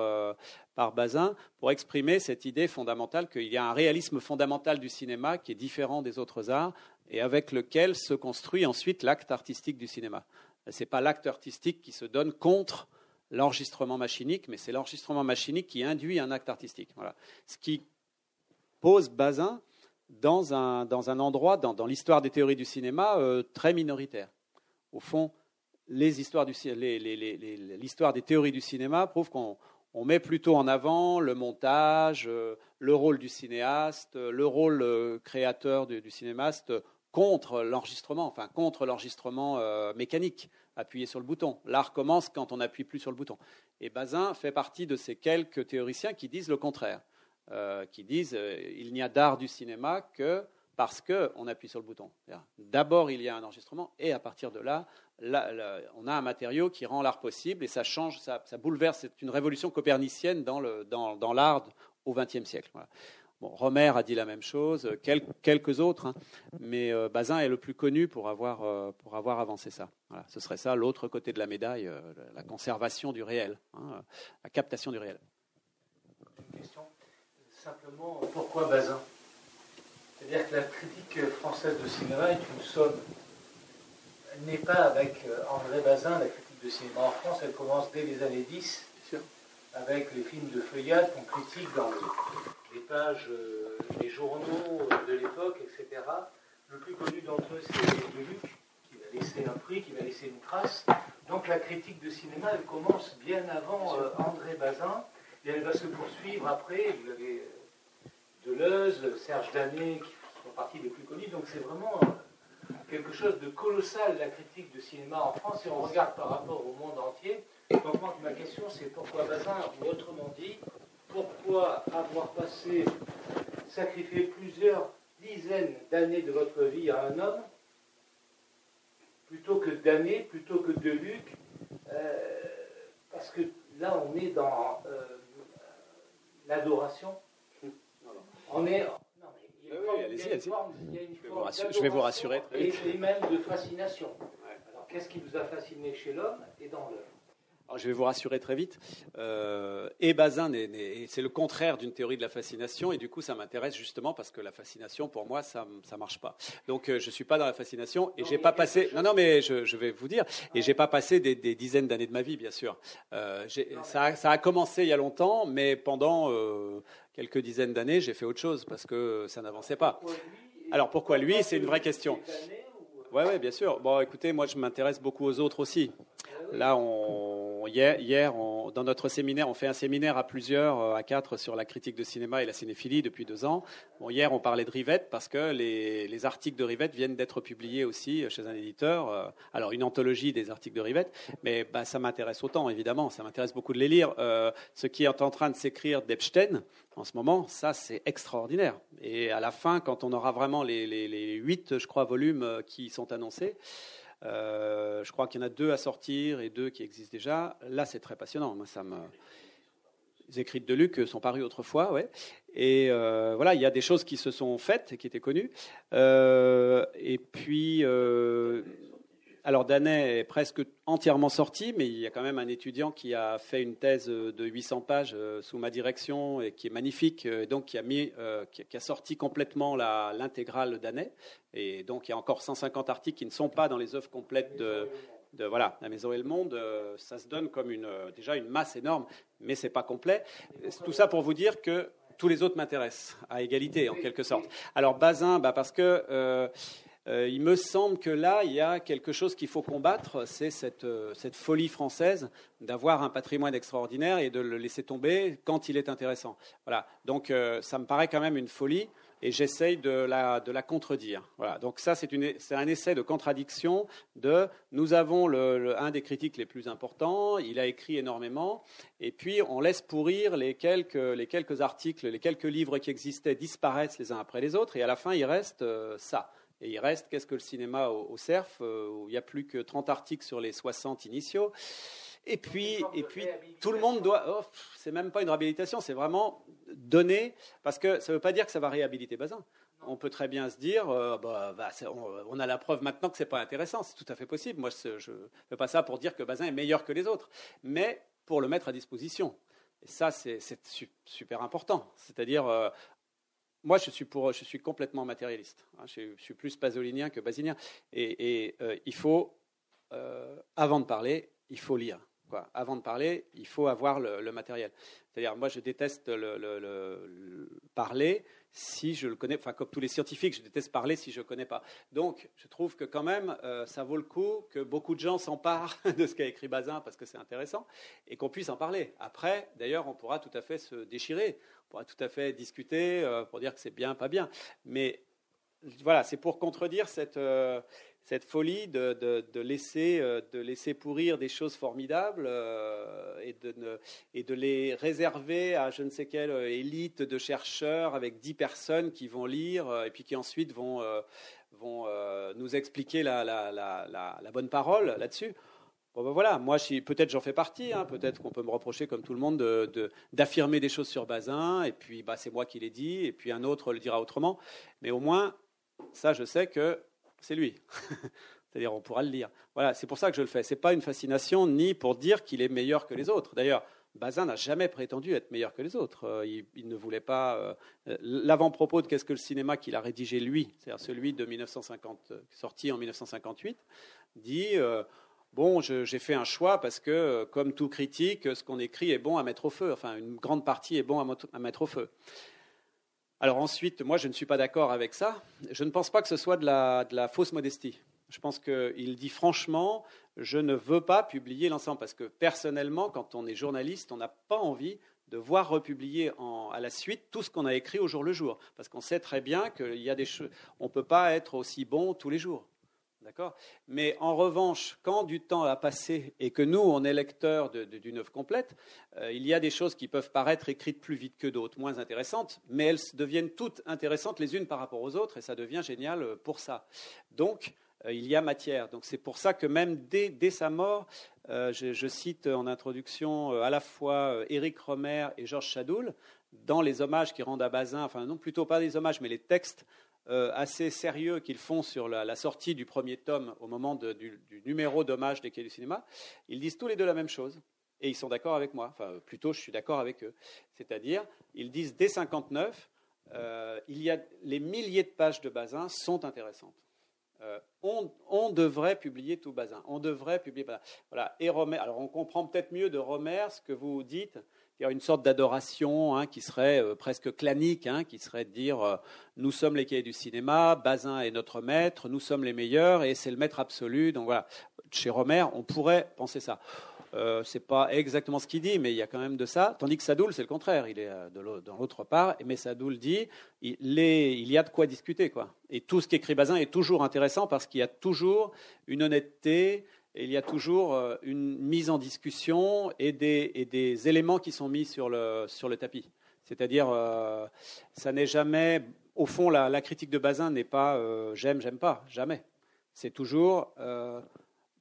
par Bazin pour exprimer cette idée fondamentale qu'il y a un réalisme fondamental du cinéma qui est différent des autres arts et avec lequel se construit ensuite l'acte artistique du cinéma. C'est pas l'acte artistique qui se donne contre l'enregistrement machinique, mais c'est l'enregistrement machinique qui induit un acte artistique. Voilà. Ce qui pose Bazin dans un, endroit, dans, l'histoire des théories du cinéma, euh, très minoritaire. Au fond, l'histoire des théories du cinéma prouve qu'on met plutôt en avant le montage, euh, le rôle du cinéaste, le rôle euh, créateur du, cinéaste contre l'enregistrement, enfin contre l'enregistrement mécanique appuyer sur le bouton. L'art commence quand on n'appuie plus sur le bouton. Et Bazin fait partie de ces quelques théoriciens qui disent le contraire, euh, qui disent euh, il n'y a d'art du cinéma que parce qu'on appuie sur le bouton. D'abord, il y a un enregistrement, et à partir de là, on a un matériau qui rend l'art possible, et ça change, ça, bouleverse. C'est une révolution copernicienne dans l'art au XXe siècle. Bon, Romer a dit la même chose, quelques autres, hein, mais euh, Bazin est le plus connu pour avoir, euh, pour avoir avancé ça. Voilà, ce serait ça l'autre côté de la médaille, euh, la conservation du réel, hein, la captation du réel. Une question, simplement, pourquoi Bazin? C'est-à-dire que la critique française de cinéma est une somme. Elle n'est pas avec André Bazin, la critique de cinéma en France, elle commence dès les années 10, avec les films de feuillade qu'on critique dans le les pages euh, des journaux de l'époque, etc. Le plus connu d'entre eux, c'est Luc, qui va laisser un prix, qui va laisser une trace. Donc la critique de cinéma, elle commence bien avant euh, André Bazin, et elle va se poursuivre après. Vous avez euh, Deleuze, Serge Danet, qui font partie des plus connus. Donc c'est vraiment quelque chose de colossal, la critique de cinéma en France, si on regarde par rapport au monde entier. Donc ma question, c'est pourquoi Bazin, ou autrement dit, pourquoi avoir passé, sacrifié plusieurs dizaines d'années de votre vie à un homme, plutôt que d'années, plutôt que de Luc, euh, parce que là on est dans euh, l'adoration? On est. Non, y a une forme, je vais vous rassurer. Et, et même de fascination. Alors qu'est-ce qui vous a fasciné chez l'homme et dans l'œuvre? Je vais vous rassurer très vite. Euh, et Bazin, c'est le contraire d'une théorie de la fascination, et du coup, ça m'intéresse justement parce que la fascination, pour moi, ça ne marche pas. Donc, euh, je ne suis pas dans la fascination, et j'ai pas passé. Non, non, mais je, vais vous dire, et j'ai pas passé des, dizaines d'années de ma vie, bien sûr. Euh, ça, a commencé il y a longtemps, mais pendant quelques dizaines d'années, j'ai fait autre chose parce que ça n'avançait pas. Alors, pourquoi lui? C'est une vraie question. Oui, ouais, bien sûr. Bon, écoutez, moi, je m'intéresse beaucoup aux autres aussi. Là, on, hier, dans notre séminaire, on fait un séminaire à plusieurs, euh, à quatre, sur la critique de cinéma et la cinéphilie depuis deux ans. Hier, on parlait de Rivette parce que les, articles de Rivette viennent d'être publiés aussi chez un éditeur. Euh, alors, une anthologie des articles de Rivette, mais bah, ça m'intéresse autant, évidemment. Ça m'intéresse beaucoup de les lire. Euh, ce qui est en train de s'écrire d'Epstein, en ce moment, ça, c'est extraordinaire. Et à la fin, quand on aura vraiment les, les huit, je crois, volumes qui sont annoncés, euh, je crois qu'il y en a deux à sortir et deux qui existent déjà. Là, c'est très passionnant. Moi. Les écrits de Luc sont parus autrefois, ouais. Et euh, voilà, il y a des choses qui se sont faites, qui étaient connues. Euh, et puis, alors Danet est presque entièrement sorti, mais il y a quand même un étudiant qui a fait une thèse de 800 pages euh, sous ma direction et qui est magnifique, euh, donc qui a, mis, euh, qui a sorti complètement l'intégrale Danet. Et donc il y a encore 150 articles qui ne sont pas dans les œuvres complètes de, voilà, La Maison et le Monde. Ça se donne comme une, déjà une masse énorme, mais c'est pas complet. Tout ça pour vous dire que tous les autres m'intéressent à égalité en quelque sorte. Alors Bazin, bah parce que euh, il me semble que là, il y a quelque chose qu'il faut combattre, c'est cette, euh, folie française d'avoir un patrimoine extraordinaire et de le laisser tomber quand il est intéressant. Voilà. Donc, euh, ça me paraît quand même une folie et j'essaye de la, contredire. Voilà. Donc ça, c'est, un essai de contradiction de nous avons un des critiques les plus importants, il a écrit énormément, et puis on laisse pourrir les quelques articles, les quelques livres qui existaient disparaissent les uns après les autres, et à la fin, il reste ça. Et il reste Qu'est-ce que le cinéma au, CERF, euh, où il n'y a plus que 30 articles sur les 60 initiaux. Et puis, et puis tout le monde doit. Oh, c'est même pas une réhabilitation, c'est vraiment donner. Parce que ça ne veut pas dire que ça va réhabiliter Bazin. On peut très bien se dire, euh, bah, bah, on, a la preuve maintenant que c'est pas intéressant. C'est tout à fait possible. Moi, je ne fais pas ça pour dire que Bazin est meilleur que les autres, mais pour le mettre à disposition. Et ça, c'est super important. C'est-à-dire, euh, moi, je suis, pour, je suis complètement matérialiste. Hein. Je, suis plus pasolinien que basinien. Et, euh, il faut, euh, avant de parler, il faut lire. Avant de parler, il faut avoir le, matériel. C'est-à-dire, moi, je déteste le, parler si je le connais. Enfin, comme tous les scientifiques, je déteste parler si je ne connais pas. Donc, je trouve que quand même, euh, ça vaut le coup que beaucoup de gens s'emparent de ce qu'a écrit Bazin parce que c'est intéressant et qu'on puisse en parler. Après, d'ailleurs, on pourra tout à fait se déchirer pourra tout à fait discuter euh, pour dire que c'est bien, pas bien. Mais voilà, c'est pour contredire cette, euh, cette folie de, de, laisser, euh, de laisser pourrir des choses formidables et, de et de les réserver à je ne sais quelle élite de chercheurs avec dix personnes qui vont lire et puis qui ensuite vont, vont nous expliquer la, la, la, la bonne parole là-dessus. Bon ben voilà, moi peut-être j'en fais partie, hein, peut-être qu'on peut me reprocher comme tout le monde d'affirmer de, des choses sur Bazin, et puis bah, c'est moi qui l'ai dit, et puis un autre le dira autrement, mais au moins ça je sais que c'est lui. C'est-à-dire on pourra le lire. Voilà, c'est pour ça que je le fais. Ce n'est pas une fascination ni pour dire qu'il est meilleur que les autres. D'ailleurs, Bazin n'a jamais prétendu être meilleur que les autres. Euh, il, ne voulait pas. Euh, l'avant-propos de Qu'est-ce que le cinéma qu'il a rédigé lui, c'est-à-dire celui de 1950, sorti en 1958, dit Bon, j'ai fait un choix parce que, euh, comme tout critique, ce qu'on écrit est bon à mettre au feu. Enfin, une grande partie est bon à mettre au feu. Alors ensuite, moi, je ne suis pas d'accord avec ça. Je ne pense pas que ce soit de la, fausse modestie. Je pense qu'il dit franchement, je ne veux pas publier l'ensemble parce que personnellement, quand on est journaliste, on n'a pas envie de voir republier à la suite tout ce qu'on a écrit au jour le jour, parce qu'on sait très bien qu'il y a des choses, on ne peut pas être aussi bon tous les jours. D'accord? Mais en revanche, quand du temps a passé et que nous, on est lecteurs d'une œuvre complète, euh, il y a des choses qui peuvent paraître écrites plus vite que d'autres, moins intéressantes, mais elles deviennent toutes intéressantes les unes par rapport aux autres et ça devient génial euh, pour ça. Donc, euh, il y a matière. Donc, c'est pour ça que même dès, sa mort, je, cite en introduction à la fois Éric Romer et Georges Chadoul dans les hommages qu'ils rendent à Bazin, enfin non plutôt pas les hommages, mais les textes euh, assez sérieux qu'ils font sur la, sortie du premier tome au moment du, numéro d'hommage des Quais du Cinéma, ils disent tous les deux la même chose. Et ils sont d'accord avec moi. Enfin, plutôt, je suis d'accord avec eux. C'est-à-dire, ils disent dès 59, euh, il y a les milliers de pages de Bazin sont intéressantes. Euh, on, devrait publier tout Bazin. On devrait publier Bazin. Voilà. Et Romer, alors on comprend peut-être mieux de Romer ce que vous dites une sorte d'adoration hein, qui serait euh, presque clanique, hein, qui serait de dire euh, nous sommes les cahiers du cinéma, Bazin est notre maître, nous sommes les meilleurs et c'est le maître absolu. Donc voilà, chez Romer, on pourrait penser ça. Euh, c'est pas exactement ce qu'il dit, mais il y a quand même de ça. Tandis que Sadoul, c'est le contraire. Il est euh, dans l'autre part. Mais Sadoul dit il, il, y a de quoi discuter. Quoi. Et tout ce qu'écrit Bazin est toujours intéressant parce qu'il y a toujours une honnêteté, il y a toujours euh, une mise en discussion et des, éléments qui sont mis sur le, tapis. C'est-à-dire, euh, ça n'est jamais, au fond, la, critique de Bazin n'est pas euh, j'aime, j'aime pas, jamais. C'est toujours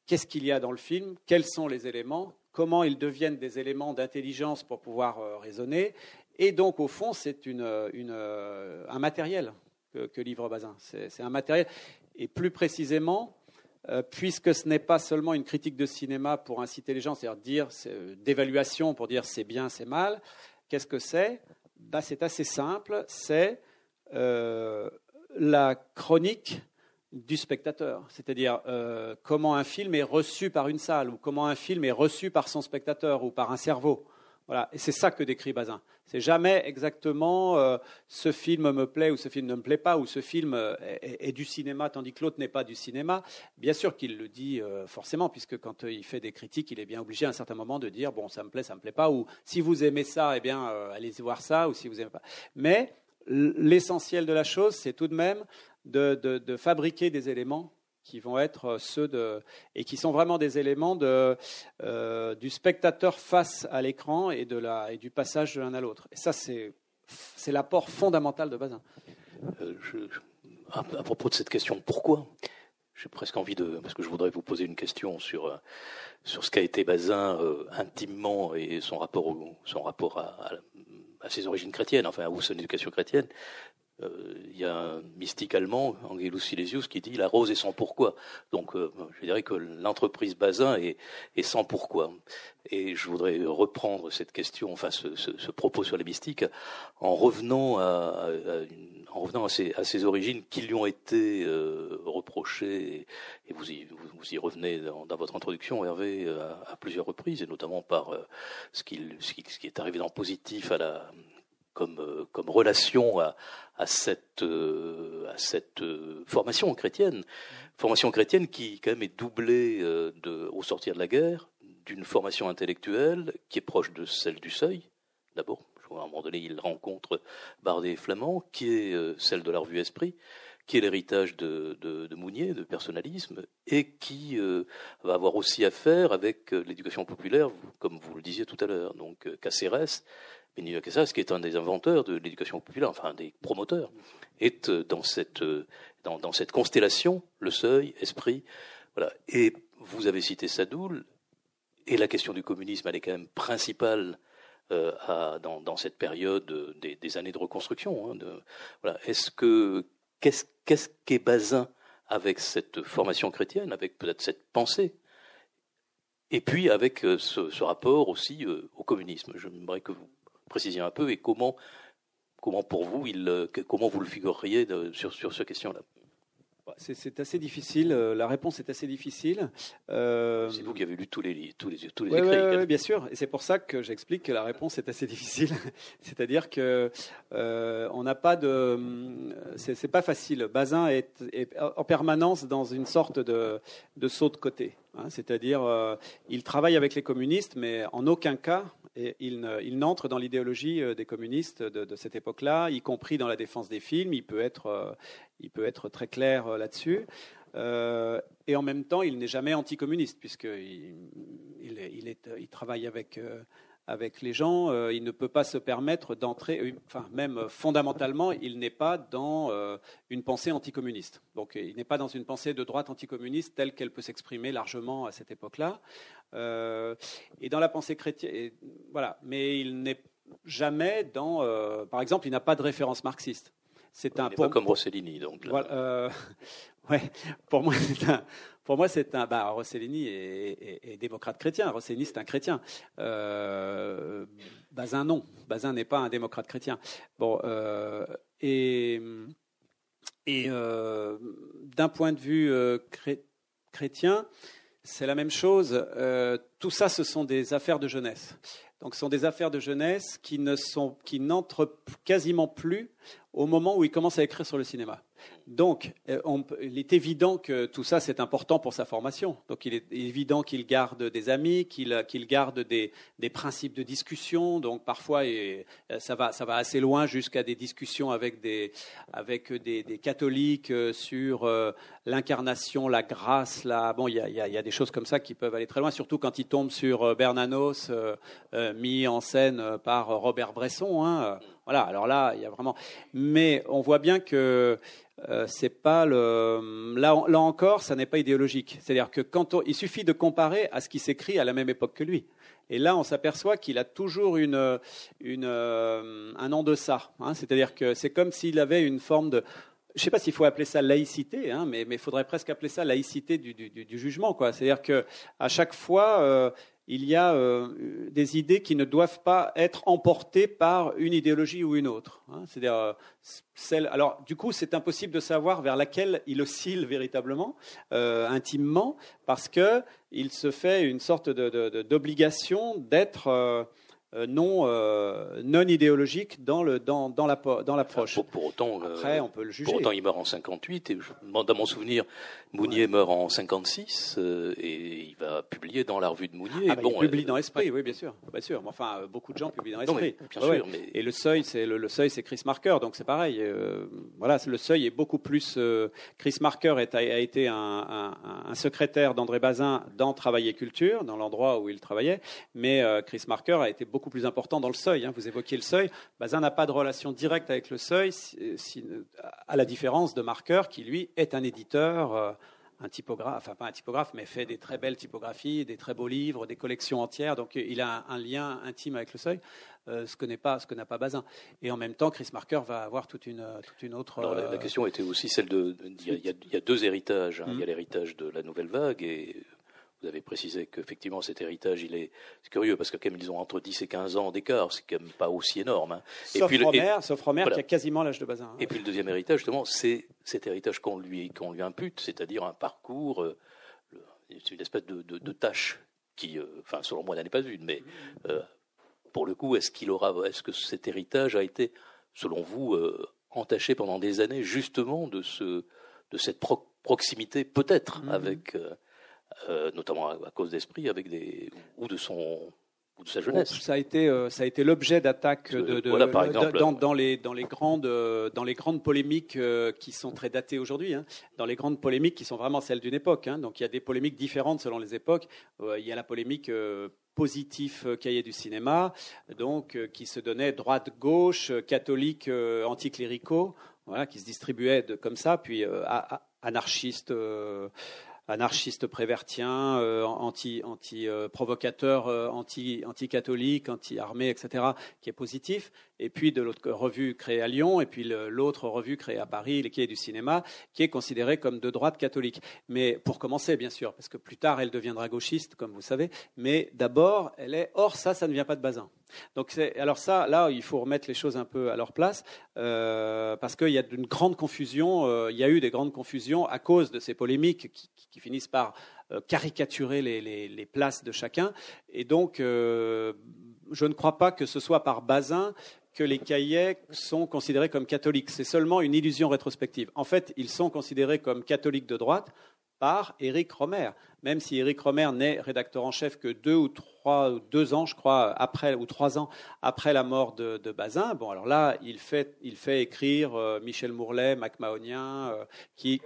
qu'est-ce qu'il y a dans le film, quels sont les éléments, comment ils deviennent des éléments d'intelligence pour pouvoir raisonner? Et donc, au fond, c'est un matériel que, livre Bazin. C'est un matériel. Et plus précisément, puisque ce n'est pas seulement une critique de cinéma pour inciter les gens, c'est-à-dire dire, euh, d'évaluation pour dire c'est bien, c'est mal. Qu'est-ce que c'est? Bah, C'est assez simple, c'est euh, la chronique du spectateur, c'est-à-dire comment un film est reçu par une salle, ou comment un film est reçu par son spectateur, ou par un cerveau. Voilà, et c'est ça que décrit Bazin. C'est jamais exactement euh, ce film me plaît ou ce film ne me plaît pas ou ce film euh, est, du cinéma tandis que l'autre n'est pas du cinéma. Bien sûr qu'il le dit euh, forcément puisque quand il fait des critiques, il est bien obligé à un certain moment de dire bon ça me plaît, ça me plaît pas ou si vous aimez ça, eh bien allez voir ça ou si vous aimez pas. Mais l'essentiel de la chose, c'est tout de même de fabriquer des éléments qui vont être euh, ceux de et qui sont vraiment des éléments de, euh, du spectateur face à l'écran et de la et du passage de l'un à l'autre. Et ça, c'est c'est l'apport fondamental de Bazin. Euh, à, propos de cette question, pourquoi? J'ai presque envie de parce que je voudrais vous poser une question sur sur ce qu'a été Bazin intimement et son rapport son rapport à, à, ses origines chrétiennes, enfin ou son éducation chrétienne. Euh, il y a un mystique allemand, Angelus Silesius, qui dit la rose est sans pourquoi. Donc, euh, je dirais que l'entreprise Bazin est, sans pourquoi. Et je voudrais reprendre cette question, enfin ce, propos sur les mystiques, en revenant à, en revenant à ses, origines qui lui ont été euh, reprochées, et vous y, vous, y revenez dans, votre introduction, Hervé, à, plusieurs reprises, et notamment par ce, qui, ce, qui, est arrivé dans positif à la, comme, comme relation à, cette, euh, à cette euh, formation chrétienne. Formation chrétienne qui, quand même, est doublée euh, au sortir de la guerre d'une formation intellectuelle qui est proche de celle du seuil, d'abord. À un moment donné, il rencontre Bardet et Flamand, qui est celle de la revue Esprit, qui est l'héritage de, de, Mounier, de personnalisme, et qui va avoir aussi à faire avec l'éducation populaire, comme vous le disiez tout à l'heure. Donc Cacérès, Benigno Cacérès, qui est un des inventeurs de l'éducation populaire, enfin des promoteurs, est dans cette, dans, dans cette constellation, le seuil, esprit, voilà. Et vous avez cité Sadoul, et la question du communisme, elle est quand même principale euh, à, dans, dans, cette période des, des, années de reconstruction. Hein, de, voilà. Est-ce que qu'est-ce qu'est Bazin avec cette formation chrétienne, avec peut-être cette pensée, et puis avec euh, ce, ce, rapport aussi euh, au communisme? J'aimerais que vous précisiez un peu et comment comment pour vous il comment vous le figureriez de, sur sur cette question-là. C'est assez difficile. Euh, la réponse est assez difficile. Euh, c'est vous qui avez lu tous les tous les tous les écrits. Oui, bien sûr. Et c'est pour ça que j'explique que la réponse est assez difficile. C'est-à-dire que euh, on n'a pas de. C'est pas facile. Bazin est, en permanence dans une sorte de, de saut de côté. Hein. C'est-à-dire, il travaille avec les communistes, mais en aucun cas il n'entre dans l'idéologie euh, des communistes de, cette époque-là, y compris dans la défense des films. Il peut être, euh, très clair euh, là-dessus. et en même temps, il n'est jamais anticommuniste, puisqu'il il, il travaille avec, avec les gens. il ne peut pas se permettre d'entrer, enfin, même fondamentalement, il n'est pas dans une pensée anticommuniste. Donc, il n'est pas dans une pensée de droite anticommuniste telle qu'elle peut s'exprimer largement à cette époque-là. Euh, et dans la pensée chrétienne, voilà. Mais il n'est jamais dans, euh, par exemple, il n'a pas de référence marxiste. C'est un pas comme Rossellini, donc. Voilà, euh, ouais, pour moi, c'est un. Pour moi, c'est un. Bah, Rossellini est, démocrate chrétien. Rossellini, c'est un chrétien. Bazin, non. Bazin n'est pas un démocrate chrétien. Bon, et et d'un point de vue chrétien, c'est la même chose. Euh, tout ça, ce sont des affaires de jeunesse. Donc, ce sont des affaires de jeunesse qui ne n'entrent quasiment plus au moment où il commence à écrire sur le cinéma. Donc, euh, il est évident que tout ça, c'est important pour sa formation. Donc, il est évident qu'il garde des amis, qu'il garde des, principes de discussion. Donc, parfois, et, euh, ça, va, ça va assez loin jusqu'à des discussions avec des, avec des, catholiques euh, sur l'incarnation, la grâce. La... Bon, il y, a, y, a, des choses comme ça qui peuvent aller très loin, surtout quand il tombe sur Bernanos, mis en scène par Robert Bresson. Hein. Voilà, alors là, il y a vraiment. Mais on voit bien que euh, c'est pas le. Là, là encore, ça n'est pas idéologique. C'est-à-dire que quand il suffit de comparer à ce qui s'écrit à la même époque que lui. Et là, on s'aperçoit qu'il a toujours une, une, euh, un en deçà. Hein. C'est-à-dire que c'est comme s'il avait une forme de. Je ne sais pas s'il faut appeler ça laïcité, hein, mais il faudrait presque appeler ça laïcité du, du, du jugement. C'est-à-dire qu'à chaque fois, euh, il y a euh, des idées qui ne doivent pas être emportées par une idéologie ou une autre. Hein. C'est-à-dire, euh, celle, alors du coup, c'est impossible de savoir vers laquelle il oscille véritablement, euh, intimement, parce qu'il se fait une sorte d'obligation d'être euh, non, euh, non idéologique dans, le, dans, dans l'approche. pour, autant, euh, Après, on peut le juger. Pour autant, il meurt en 58, et dans mon souvenir, Mounier meurt en 56, et il va publier dans la revue de Mounier. Ah, bah, bon, il publie dans Esprit, oui, bien sûr. Bien sûr. Enfin, beaucoup de gens publient dans Esprit. bien sûr, Et le seuil, c'est le, seuil, c'est Chris Marker, donc c'est pareil. voilà, le seuil est beaucoup plus. Chris Marker est, a, été un, un secrétaire d'André Bazin dans Travail et Culture, dans l'endroit où il travaillait, mais Chris Marker a été beaucoup plus important dans le seuil. Hein. Vous évoquiez le seuil. Bazin n'a pas de relation directe avec le seuil, à la différence de Marqueur, qui lui est un éditeur, euh, un typographe, enfin pas un typographe, mais fait des très belles typographies, des très beaux livres, des collections entières. Donc il a un, lien intime avec le seuil. Euh, ce que n'est pas ce que n'a pas Bazin. Et en même temps, Chris Marker va avoir toute une toute une autre. la, euh, question était aussi celle de. Il y, a, deux héritages. Hein. Il y a mmh. l'héritage de la nouvelle vague et vous avez précisé qu'effectivement cet héritage, il est, curieux parce que comme ils ont entre 10 et 15 ans d'écart, c'est quand même pas aussi énorme. Hein. Sauf et puis Romer, sauf Romer qui a quasiment l'âge de Bazin. Hein. Et puis le deuxième héritage, justement, c'est cet héritage qu'on lui, qu'on lui impute, c'est-à-dire un parcours, euh, une espèce de, de, tâche qui, euh, enfin, selon moi, n'est pas une, mais euh, pour le coup, est-ce qu'il aura, est-ce que cet héritage a été, selon vous, entaché pendant des années justement de ce, de cette proximité peut-être mm-hmm. avec euh, notamment à, cause d'Esprit, avec des ou de son ou de sa jeunesse. Ça a été, euh, ça a été l'objet d'attaques de, de, Voilà, exemple. dans, dans les, dans, les grandes, euh, dans les grandes polémiques euh, qui sont très datées aujourd'hui, hein. dans les grandes polémiques qui sont vraiment celles d'une époque. hein. Donc il y a des polémiques différentes selon les époques. Euh, il y a la polémique euh, positif euh, cahier du cinéma, donc euh, qui se donnait droite-gauche, euh, catholique, euh, anticléricaux, voilà, qui se distribuait de, comme ça, puis euh, anarchiste. Euh, anarchiste prévertien, euh, anti, anti euh, provocateur, euh, anti, anti-catholique, anti-armée, etc., qui est positif. Et puis de l'autre revue créée à Lyon, et puis l'autre revue créée à Paris, Quais du cinéma, qui est considérée comme de droite catholique. Mais pour commencer, bien sûr, parce que plus tard elle deviendra gauchiste, comme vous savez. Mais d'abord, elle est. Or, ça, ça ne vient pas de Bazin. Donc, alors ça, là, il faut remettre les choses un peu à leur place, euh, parce qu'il y a une grande confusion. euh, il y a eu des grandes confusions à cause de ces polémiques qui, finissent par euh, caricaturer les, places de chacun. Et donc, je ne crois pas que ce soit par Bazin que les cahiers sont considérés comme catholiques. C'est seulement une illusion rétrospective. En fait, ils sont considérés comme catholiques de droite par Éric Romer, même si Éric Romer n'est rédacteur en chef que deux ou trois, deux ans, je crois, après ou trois ans après la mort de, Bazin. Bon, alors là, il fait, il fait écrire euh, Michel Mourlet, Mac Mahonien, euh, qui,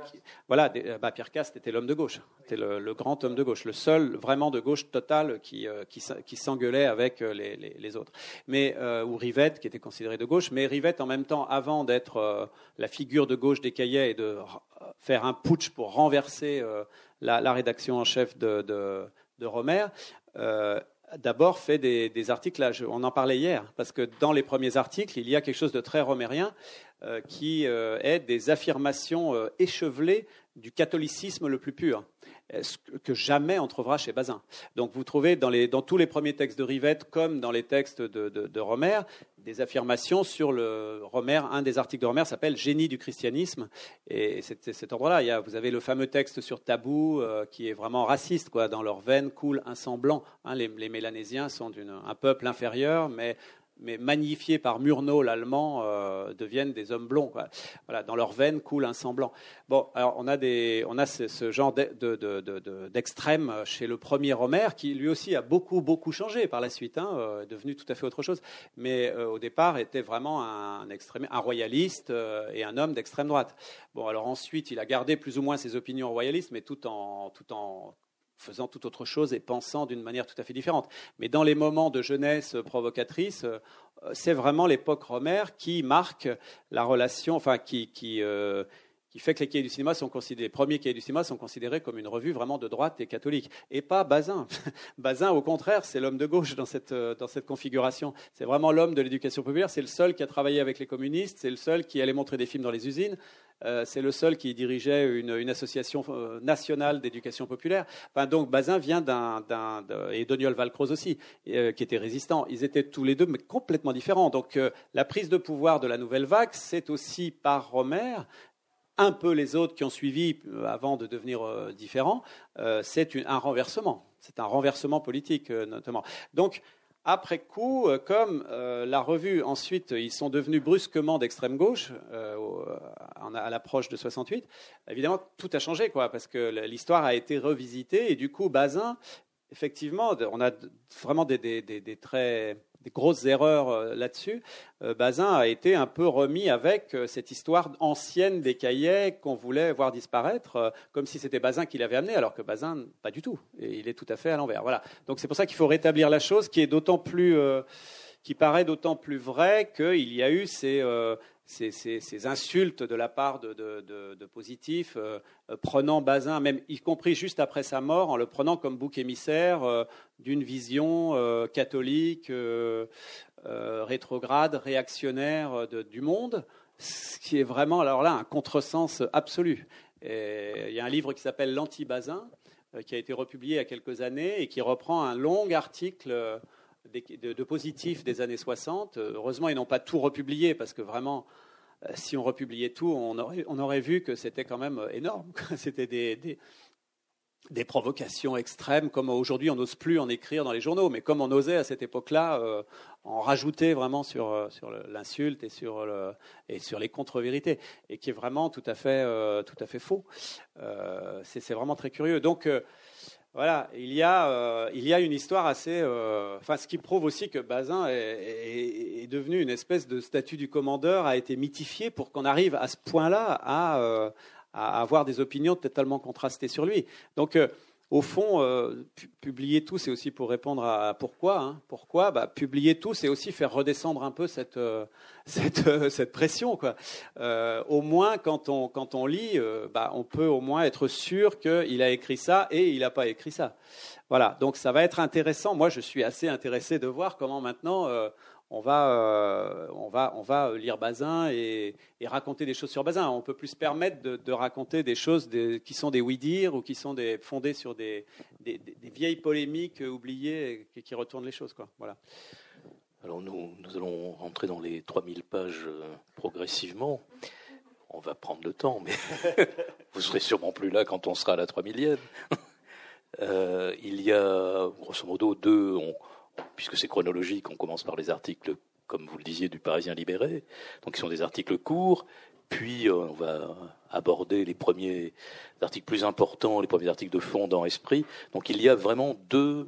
voilà, des- euh, bah, Pierre Cast était l'homme de gauche, était le, grand homme de gauche, le seul vraiment de gauche totale qui, qui, qui s'engueulait avec les, les- autres. Mais ou Rivette, qui était considéré de gauche, mais Rivette en même temps, avant d'être la figure de gauche des cahiers et de faire un putsch pour renverser la, rédaction en chef de, de, de Romer. euh, D'abord fait des, articles, là, je- on en parlait hier, parce que dans les premiers articles, il y a quelque chose de très romérien euh, qui euh, est des affirmations euh, échevelées du catholicisme le plus pur, que- que jamais on trouvera chez Bazin. Donc vous trouvez dans, tous les premiers textes de Rivette, comme dans les textes de, de, Romer, des affirmations sur le Romer. Un des articles de Romer s'appelle Génie du christianisme. Et c'est cet endroit-là. Vous avez le fameux texte sur Tabou, euh, qui est vraiment raciste. Quoi. Dans leurs veines coule un sang blanc. Hein, les, Mélanésiens sont un peuple inférieur, mais mais magnifiés par Murnau, l'allemand, euh, deviennent des hommes blonds. quoi. Voilà, dans leurs veines coule un sang blanc. Bon, alors on a, des, on a ce, genre de- de- de- de- d'extrême chez le premier Romer, qui lui aussi a beaucoup, beaucoup changé par la suite, hein, euh, devenu tout à fait autre chose. Mais euh, au départ, était vraiment un, extrême, un royaliste euh, et un homme d'extrême droite. Bon, alors ensuite, il a gardé plus ou moins ses opinions royalistes, mais tout en, tout en faisant tout autre chose et pensant d'une manière tout à fait différente. Mais dans les moments de jeunesse provocatrice, euh, c'est vraiment l'époque Romer qui marque la relation, enfin qui, qui, euh, qui fait que les du cinéma sont considérés, les premiers cahiers du cinéma sont considérés comme une revue vraiment de droite et catholique, et pas Bazin. Bazin, au contraire, c'est l'homme de gauche dans cette, euh, dans cette configuration. C'est vraiment l'homme de l'éducation populaire. C'est le seul qui a travaillé avec les communistes. C'est le seul qui allait montrer des films dans les usines. Euh, c'est le seul qui dirigeait une, association euh, nationale d'éducation populaire. Enfin, donc Bazin vient d'un, et Doniol Valcroze aussi, euh, qui était résistant. Ils étaient tous les deux mais complètement différents. Donc la prise de pouvoir de la nouvelle vague, c'est aussi par Romer un peu les autres qui ont suivi avant de devenir différents, c'est un renversement. C'est un renversement politique, notamment. Donc, après coup, euh, comme euh, la revue, ensuite, ils sont devenus brusquement d'extrême gauche, euh, en- à l'approche de 68, évidemment, tout a changé, quoi, parce que l'histoire a été revisitée, et du coup, Bazin, effectivement, on a vraiment des, des, des, des grosses erreurs euh, là-dessus. Euh, Bazin a été un peu remis avec euh, cette histoire ancienne des cahiers qu'on voulait voir disparaître, comme si c'était Bazin qui l'avait amené, alors que Bazin, pas du tout. Il est tout à fait à l'envers. Voilà. Donc c'est pour ça qu'il faut rétablir la chose, qui est d'autant plus, euh, qui paraît d'autant plus vrai qu'il y a eu ces, ces, insultes de la part de, de, euh, prenant Bazin, même y compris juste après sa mort, en le prenant comme bouc émissaire euh, d'une vision euh, catholique, rétrograde, réactionnaire du monde, ce qui est vraiment, alors là, un contresens absolu. Il y a un livre qui s'appelle L'Anti-Bazin, qui a été republié il y a quelques années et qui reprend un long article de, positifs des années 60. Euh, Heureusement, ils n'ont pas tout republié parce que vraiment, euh, si on republiait tout, on aurait, vu que c'était quand même euh, énorme. C'était des, des, provocations extrêmes, comme aujourd'hui on n'ose plus en écrire dans les journaux, mais comme on osait à cette époque-là, en rajouter vraiment sur, sur l'insulte et sur, et sur les contre-vérités, et qui est vraiment tout à fait, tout à fait faux. C'est, vraiment très curieux. Donc, Voilà, il y a, euh, il y a une histoire assez. Euh, enfin, ce qui prouve aussi que Bazin est, devenu une espèce de statut du commandeur, a été mythifié pour qu'on arrive à ce point-là à, euh, à, avoir des opinions totalement contrastées sur lui. Donc, au fond, euh, publier tout, c'est aussi pour répondre à pourquoi. Hein. Pourquoi? Bah, Publier tout, c'est aussi faire redescendre un peu cette, euh, cette, euh, cette, pression. Quoi. au moins, quand on, quand on lit, bah, on peut au moins être sûr qu'il a écrit ça et il n'a pas écrit ça. Voilà, donc ça va être intéressant. Moi, je suis assez intéressé de voir comment maintenant on va, euh, on va, on va lire Bazin et, raconter des choses sur Bazin. On peut plus se permettre de, raconter des choses qui sont des oui-dire ou qui sont fondées sur des, vieilles polémiques oubliées et qui retournent les choses. Voilà. Alors nous, nous allons rentrer dans les 3000 pages euh, progressivement. On va prendre le temps, mais vous serez sûrement plus là quand on sera à la 3000e. Euh, il y a grosso modo deux, puisque c'est chronologique, on commence par les articles, comme vous le disiez, du Parisien libéré, donc qui sont des articles courts, puis euh, on va aborder les premiers articles plus importants, les premiers articles de fond dans Esprit. Donc il y a vraiment deux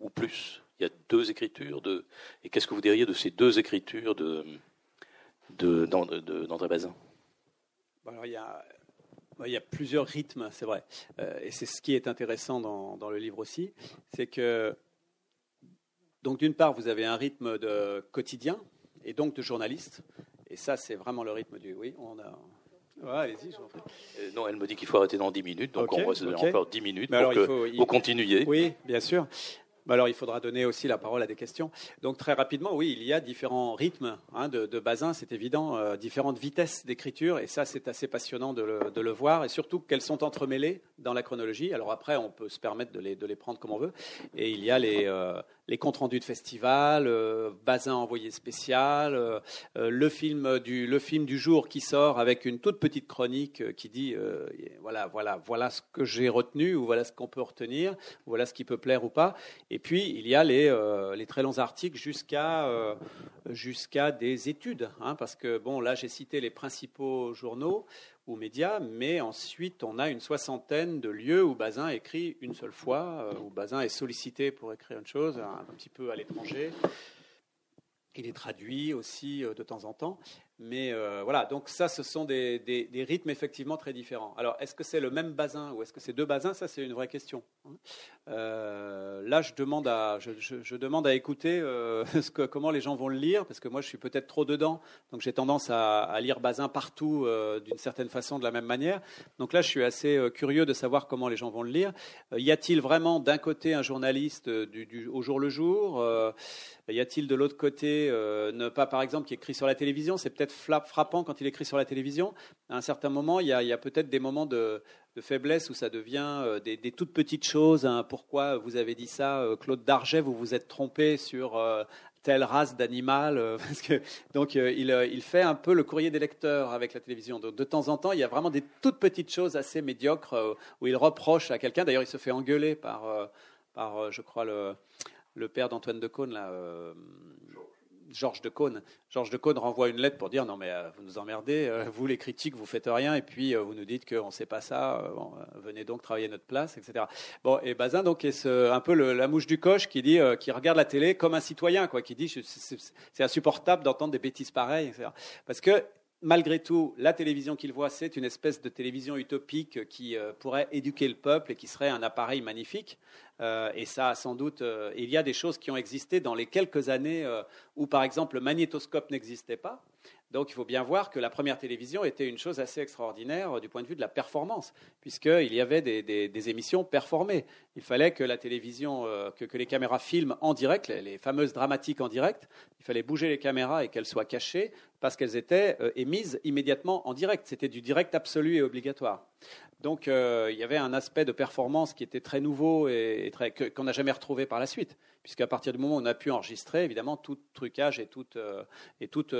ou plus. Il y a deux écritures. De... Et qu'est-ce que vous diriez de ces deux écritures de, d'André Bazin? Alors, il, y a, il y a plusieurs rythmes, c'est vrai. Euh, et c'est ce qui est intéressant dans, dans le livre aussi. C'est que donc d'une part, vous avez un rythme de quotidien et donc de journaliste. Et ça, c'est vraiment le rythme du... Oui, on a... allez-y, euh, non, elle me dit qu'il faut arrêter dans 10 minutes, donc on va se donner encore 10 minutes pour que vous continuiez. Oui, bien sûr. Alors, il faudra donner aussi la parole à des questions. Donc, très rapidement, oui, il y a différents rythmes hein, de, de Bazin, c'est évident, euh, différentes vitesses d'écriture, et ça, c'est assez passionnant de le, de le, voir, et surtout qu'elles sont entremêlées dans la chronologie. Alors après, on peut se permettre de les, de les prendre comme on veut. Et il y a les, euh, les comptes rendus de festival, euh, Bazin envoyé spécial, euh, euh, le, film du, jour qui sort avec une toute petite chronique qui dit voilà, voilà, voilà ce que j'ai retenu ou voilà ce qu'on peut retenir, voilà ce qui peut plaire ou pas. Et puis il y a les, très longs articles jusqu'à jusqu'à des études, hein, parce que bon là j'ai cité les principaux journaux médias, mais ensuite on a une soixantaine de lieux où Bazin écrit une seule fois, euh, où Bazin est sollicité pour écrire une chose, un, petit peu à l'étranger. Il est traduit aussi euh, de temps en temps. Mais euh, voilà, donc ça, ce sont des, des, rythmes effectivement très différents. Alors, est-ce que c'est le même basin ou est-ce que c'est deux basins? Ça, c'est une vraie question. Hein. Euh, là, je demande à, je, je, demande à écouter euh, ce que, comment les gens vont le lire, parce que moi, je suis peut-être trop dedans, donc j'ai tendance à, à, lire basin partout d'une certaine façon, de la même manière. Donc là, je suis assez curieux de savoir comment les gens vont le lire. y a-t-il vraiment d'un côté un journaliste du, au jour le jour Y a-t-il de l'autre côté, ne pas par exemple qui écrit sur la télévision? C'est peut-être frappant quand il écrit sur la télévision. À un certain moment, il y a, peut-être des moments de, faiblesse où ça devient euh, des, toutes petites choses. Hein. Pourquoi vous avez dit ça, euh, Claude Darget Vous vous êtes trompé sur euh, telle race d'animal. donc, il, fait un peu le courrier des lecteurs avec la télévision. Donc, de temps en temps, il y a vraiment des toutes petites choses assez médiocres où il reproche à quelqu'un. D'ailleurs, il se fait engueuler par, je crois, le, le père d'Antoine de Caunes, là. Georges de Caunes. Georges de Caunes renvoie une lettre pour dire non mais euh, vous nous emmerdez, euh, vous les critiques vous faites rien et puis euh, vous nous dites qu'on ne sait pas ça, venez donc travailler notre place, etc. Bon et Bazin donc est un peu la mouche du coche qui dit, qui regarde la télé comme un citoyen quoi, qui dit c'est insupportable d'entendre des bêtises pareilles, etc. Parce que malgré tout, la télévision qu'il voit, c'est une espèce de télévision utopique qui euh, pourrait éduquer le peuple et qui serait un appareil magnifique. Euh, et ça, sans doute, euh, il y a des choses qui ont existé dans les quelques années où, par exemple, le magnétoscope n'existait pas. Donc il faut bien voir que la première télévision était une chose assez extraordinaire euh, du point de vue de la performance, puisqu'il y avait des, émissions performées. Il fallait que la télévision, euh, que, les caméras filment en direct, les, fameuses dramatiques en direct, il fallait bouger les caméras et qu'elles soient cachées, parce qu'elles étaient euh, émises immédiatement en direct. C'était du direct absolu et obligatoire. Donc il y avait un aspect de performance qui était très nouveau et, qu'on n'a jamais retrouvé par la suite, puisqu'à partir du moment où on a pu enregistrer, évidemment, tout trucage et toute, et toute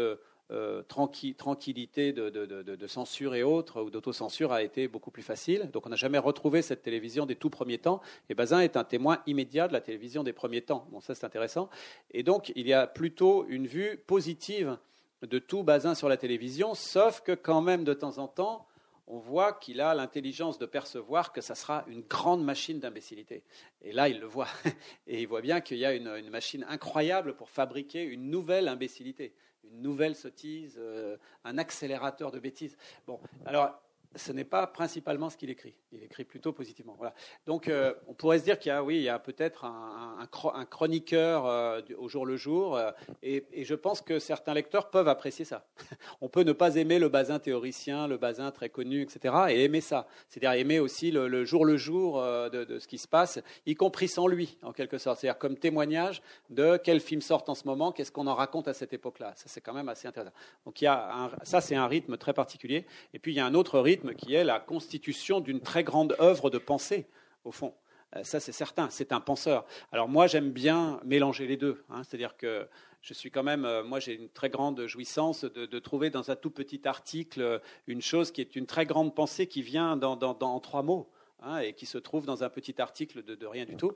euh, tranquillité de, censure et autres, ou d'autocensure, a été beaucoup plus facile. Donc on n'a jamais retrouvé cette télévision des tout premiers temps. Et Bazin est un témoin immédiat de la télévision des premiers temps. Bon, ça c'est intéressant. Et donc il y a plutôt une vue positive de tout Bazin sur la télévision, sauf que quand même de temps en temps, on voit qu'il a l'intelligence de percevoir que ça sera une grande machine d'imbécilité. Et là, il le voit. Et il voit bien qu'il y a une, machine incroyable pour fabriquer une nouvelle imbécilité, une nouvelle sottise, euh, un accélérateur de bêtises. Bon, alors ce n'est pas principalement ce qu'il écrit. Il écrit plutôt positivement. Voilà. Donc, euh, on pourrait se dire qu'il y a, oui, il y a peut-être un, chroniqueur euh, au jour le jour, euh, et, je pense que certains lecteurs peuvent apprécier ça. on peut ne pas aimer le Bazin théoricien, le Bazin très connu, etc., et aimer ça. C'est-à-dire aimer aussi le, jour le jour de, ce qui se passe, y compris sans lui, en quelque sorte. C'est-à-dire comme témoignage de quels films sortent en ce moment, qu'est-ce qu'on en raconte à cette époque-là. Ça, c'est quand même assez intéressant. Donc, il y a ça, c'est un rythme très particulier. Et puis, il y a un autre rythme qui est la constitution d'une très grande œuvre de pensée, au fond. Euh, ça, c'est certain, c'est un penseur. Alors moi, j'aime bien mélanger les deux. Hein. C'est-à-dire que je suis quand même, euh, moi j'ai une très grande jouissance de, trouver dans un tout petit article une chose qui est une très grande pensée qui vient dans, dans, trois mots. Hein, et qui se trouve dans un petit article de, rien du tout,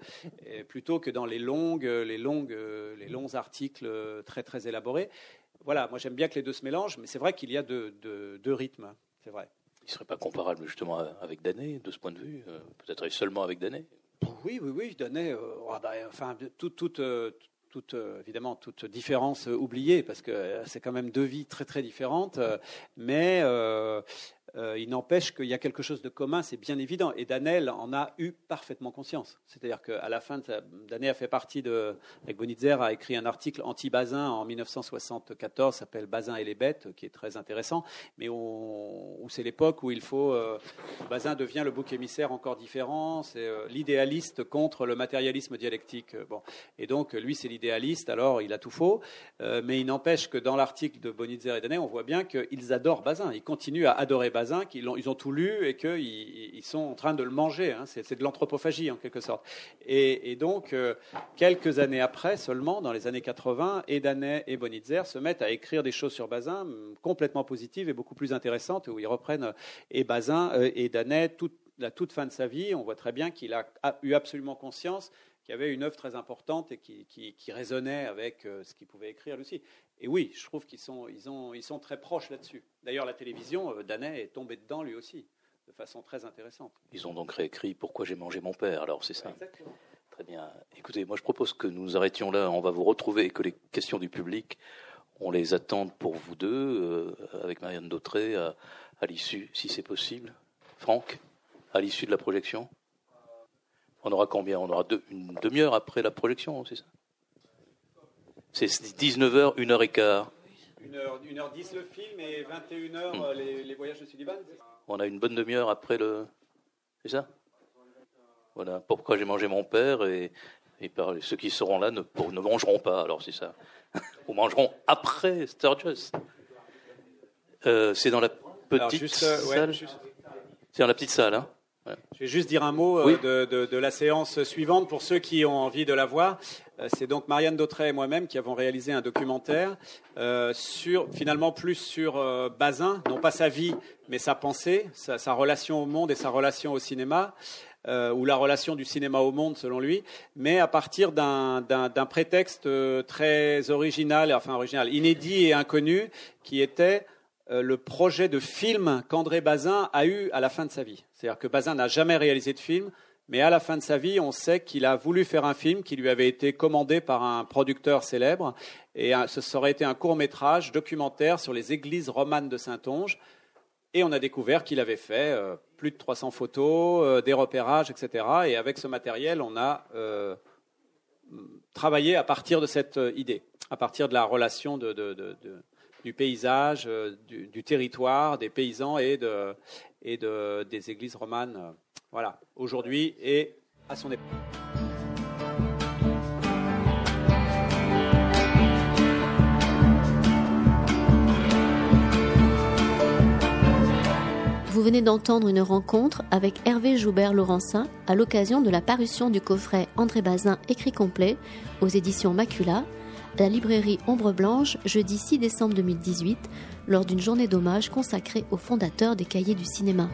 plutôt que dans les longues, les longues, les longs articles très très élaborés. Voilà, moi j'aime bien que les deux se mélangent, mais c'est vrai qu'il y a deux rythmes, c'est vrai. Il ne serait pas comparable justement avec Danet, de ce point de vue euh, Peut-être seulement avec Danet? Oui, oui, oui. Danet, euh, oh, bah, enfin, toute, toute, euh, toute, évidemment, toute différence oubliée, parce que c'est quand même deux vies très, très différentes. Mais euh, il n'empêche qu'il y a quelque chose de commun, c'est bien évident. Et Danel en a eu parfaitement conscience. C'est-à-dire qu'à la fin, Danel a fait partie de, Bonitzer, a écrit un article anti-Bazin en 1974, s'appelle Bazin et les bêtes, qui est très intéressant, mais où c'est l'époque où il faut, euh, Bazin devient le bouc émissaire encore différent, c'est euh, l'idéaliste contre le matérialisme dialectique. Bon. Et donc, lui, c'est l'idéaliste, alors il a tout faux, mais il n'empêche que dans l'article de Bonitzer et Danel, on voit bien qu'ils adorent Bazin, ils continuent à adorer Bazin qu'ils ont, ils ont tout lu et qu'ils sont en train de le manger. Hein. C'est de l'anthropophagie en quelque sorte. Et, donc, euh, quelques années après seulement, dans les années 80, Edanet et Bonitzer se mettent à écrire des choses sur Bazin complètement positives et beaucoup plus intéressantes, où ils reprennent et Bazin euh, et Danet toute, la toute fin de sa vie. On voit très bien qu'il a, eu absolument conscience qu'il y avait une œuvre très importante et qui, résonnait avec euh, ce qu'il pouvait écrire aussi. Et oui, je trouve qu'ils sont, ils ont, ils sont très proches là-dessus. D'ailleurs, la télévision, euh, Danet est tombé dedans lui aussi, de façon très intéressante. Ils ont donc réécrit Pourquoi j'ai mangé mon père, alors c'est ça Exactement. Très bien. Écoutez, moi je propose que nous arrêtions là, on va vous retrouver et que les questions du public, on les attende pour vous deux, euh, avec Marianne Dautré, à, l'issue, si c'est possible. Franck, à l'issue de la projection? On aura combien? On aura une demi-heure après la projection, c'est ça? C'est 19h, 1h15. 1h, 10 le film et 21h hmm. les, voyages de Sullivan On a une bonne demi-heure après le. C'est ça? Voilà. Pourquoi j'ai mangé mon père et, ceux qui seront là ne, ne mangeront pas, alors c'est ça. Ou mangeront après Sturgis. Euh, c'est dans la petite euh, salle. C'est dans la petite salle, hein je vais juste dire un mot euh, de, la séance suivante pour ceux qui ont envie de la voir. Euh, c'est donc Marianne Dautret et moi-même qui avons réalisé un documentaire euh, sur, finalement, plus sur Bazin, non pas sa vie, mais sa pensée, sa, relation au monde et sa relation au cinéma. ou la relation du cinéma au monde selon lui, mais à partir d'un prétexte très original, enfin original, inédit et inconnu, qui était euh, le projet de film qu'André Bazin a eu à la fin de sa vie. C'est-à-dire que Bazin n'a jamais réalisé de film, mais à la fin de sa vie, on sait qu'il a voulu faire un film qui lui avait été commandé par un producteur célèbre, et ce aurait été un court métrage documentaire sur les églises romanes de Saint-Onge. Et on a découvert qu'il avait fait euh, plus de 300 photos, euh, des repérages, etc. Et avec ce matériel, on a travaillé à partir de cette idée, à partir de la relation du paysage, euh, du, territoire, des paysans et, de, et de, des églises romanes. Euh, voilà, aujourd'hui et à son époque. Vous venez d'entendre une rencontre avec Hervé Joubert-Laurencin à l'occasion de la parution du coffret André Bazin écrit complet aux éditions Macula la librairie Ombre Blanche jeudi 6 décembre 2018 lors d'une journée d'hommage consacrée au fondateur des cahiers du cinéma.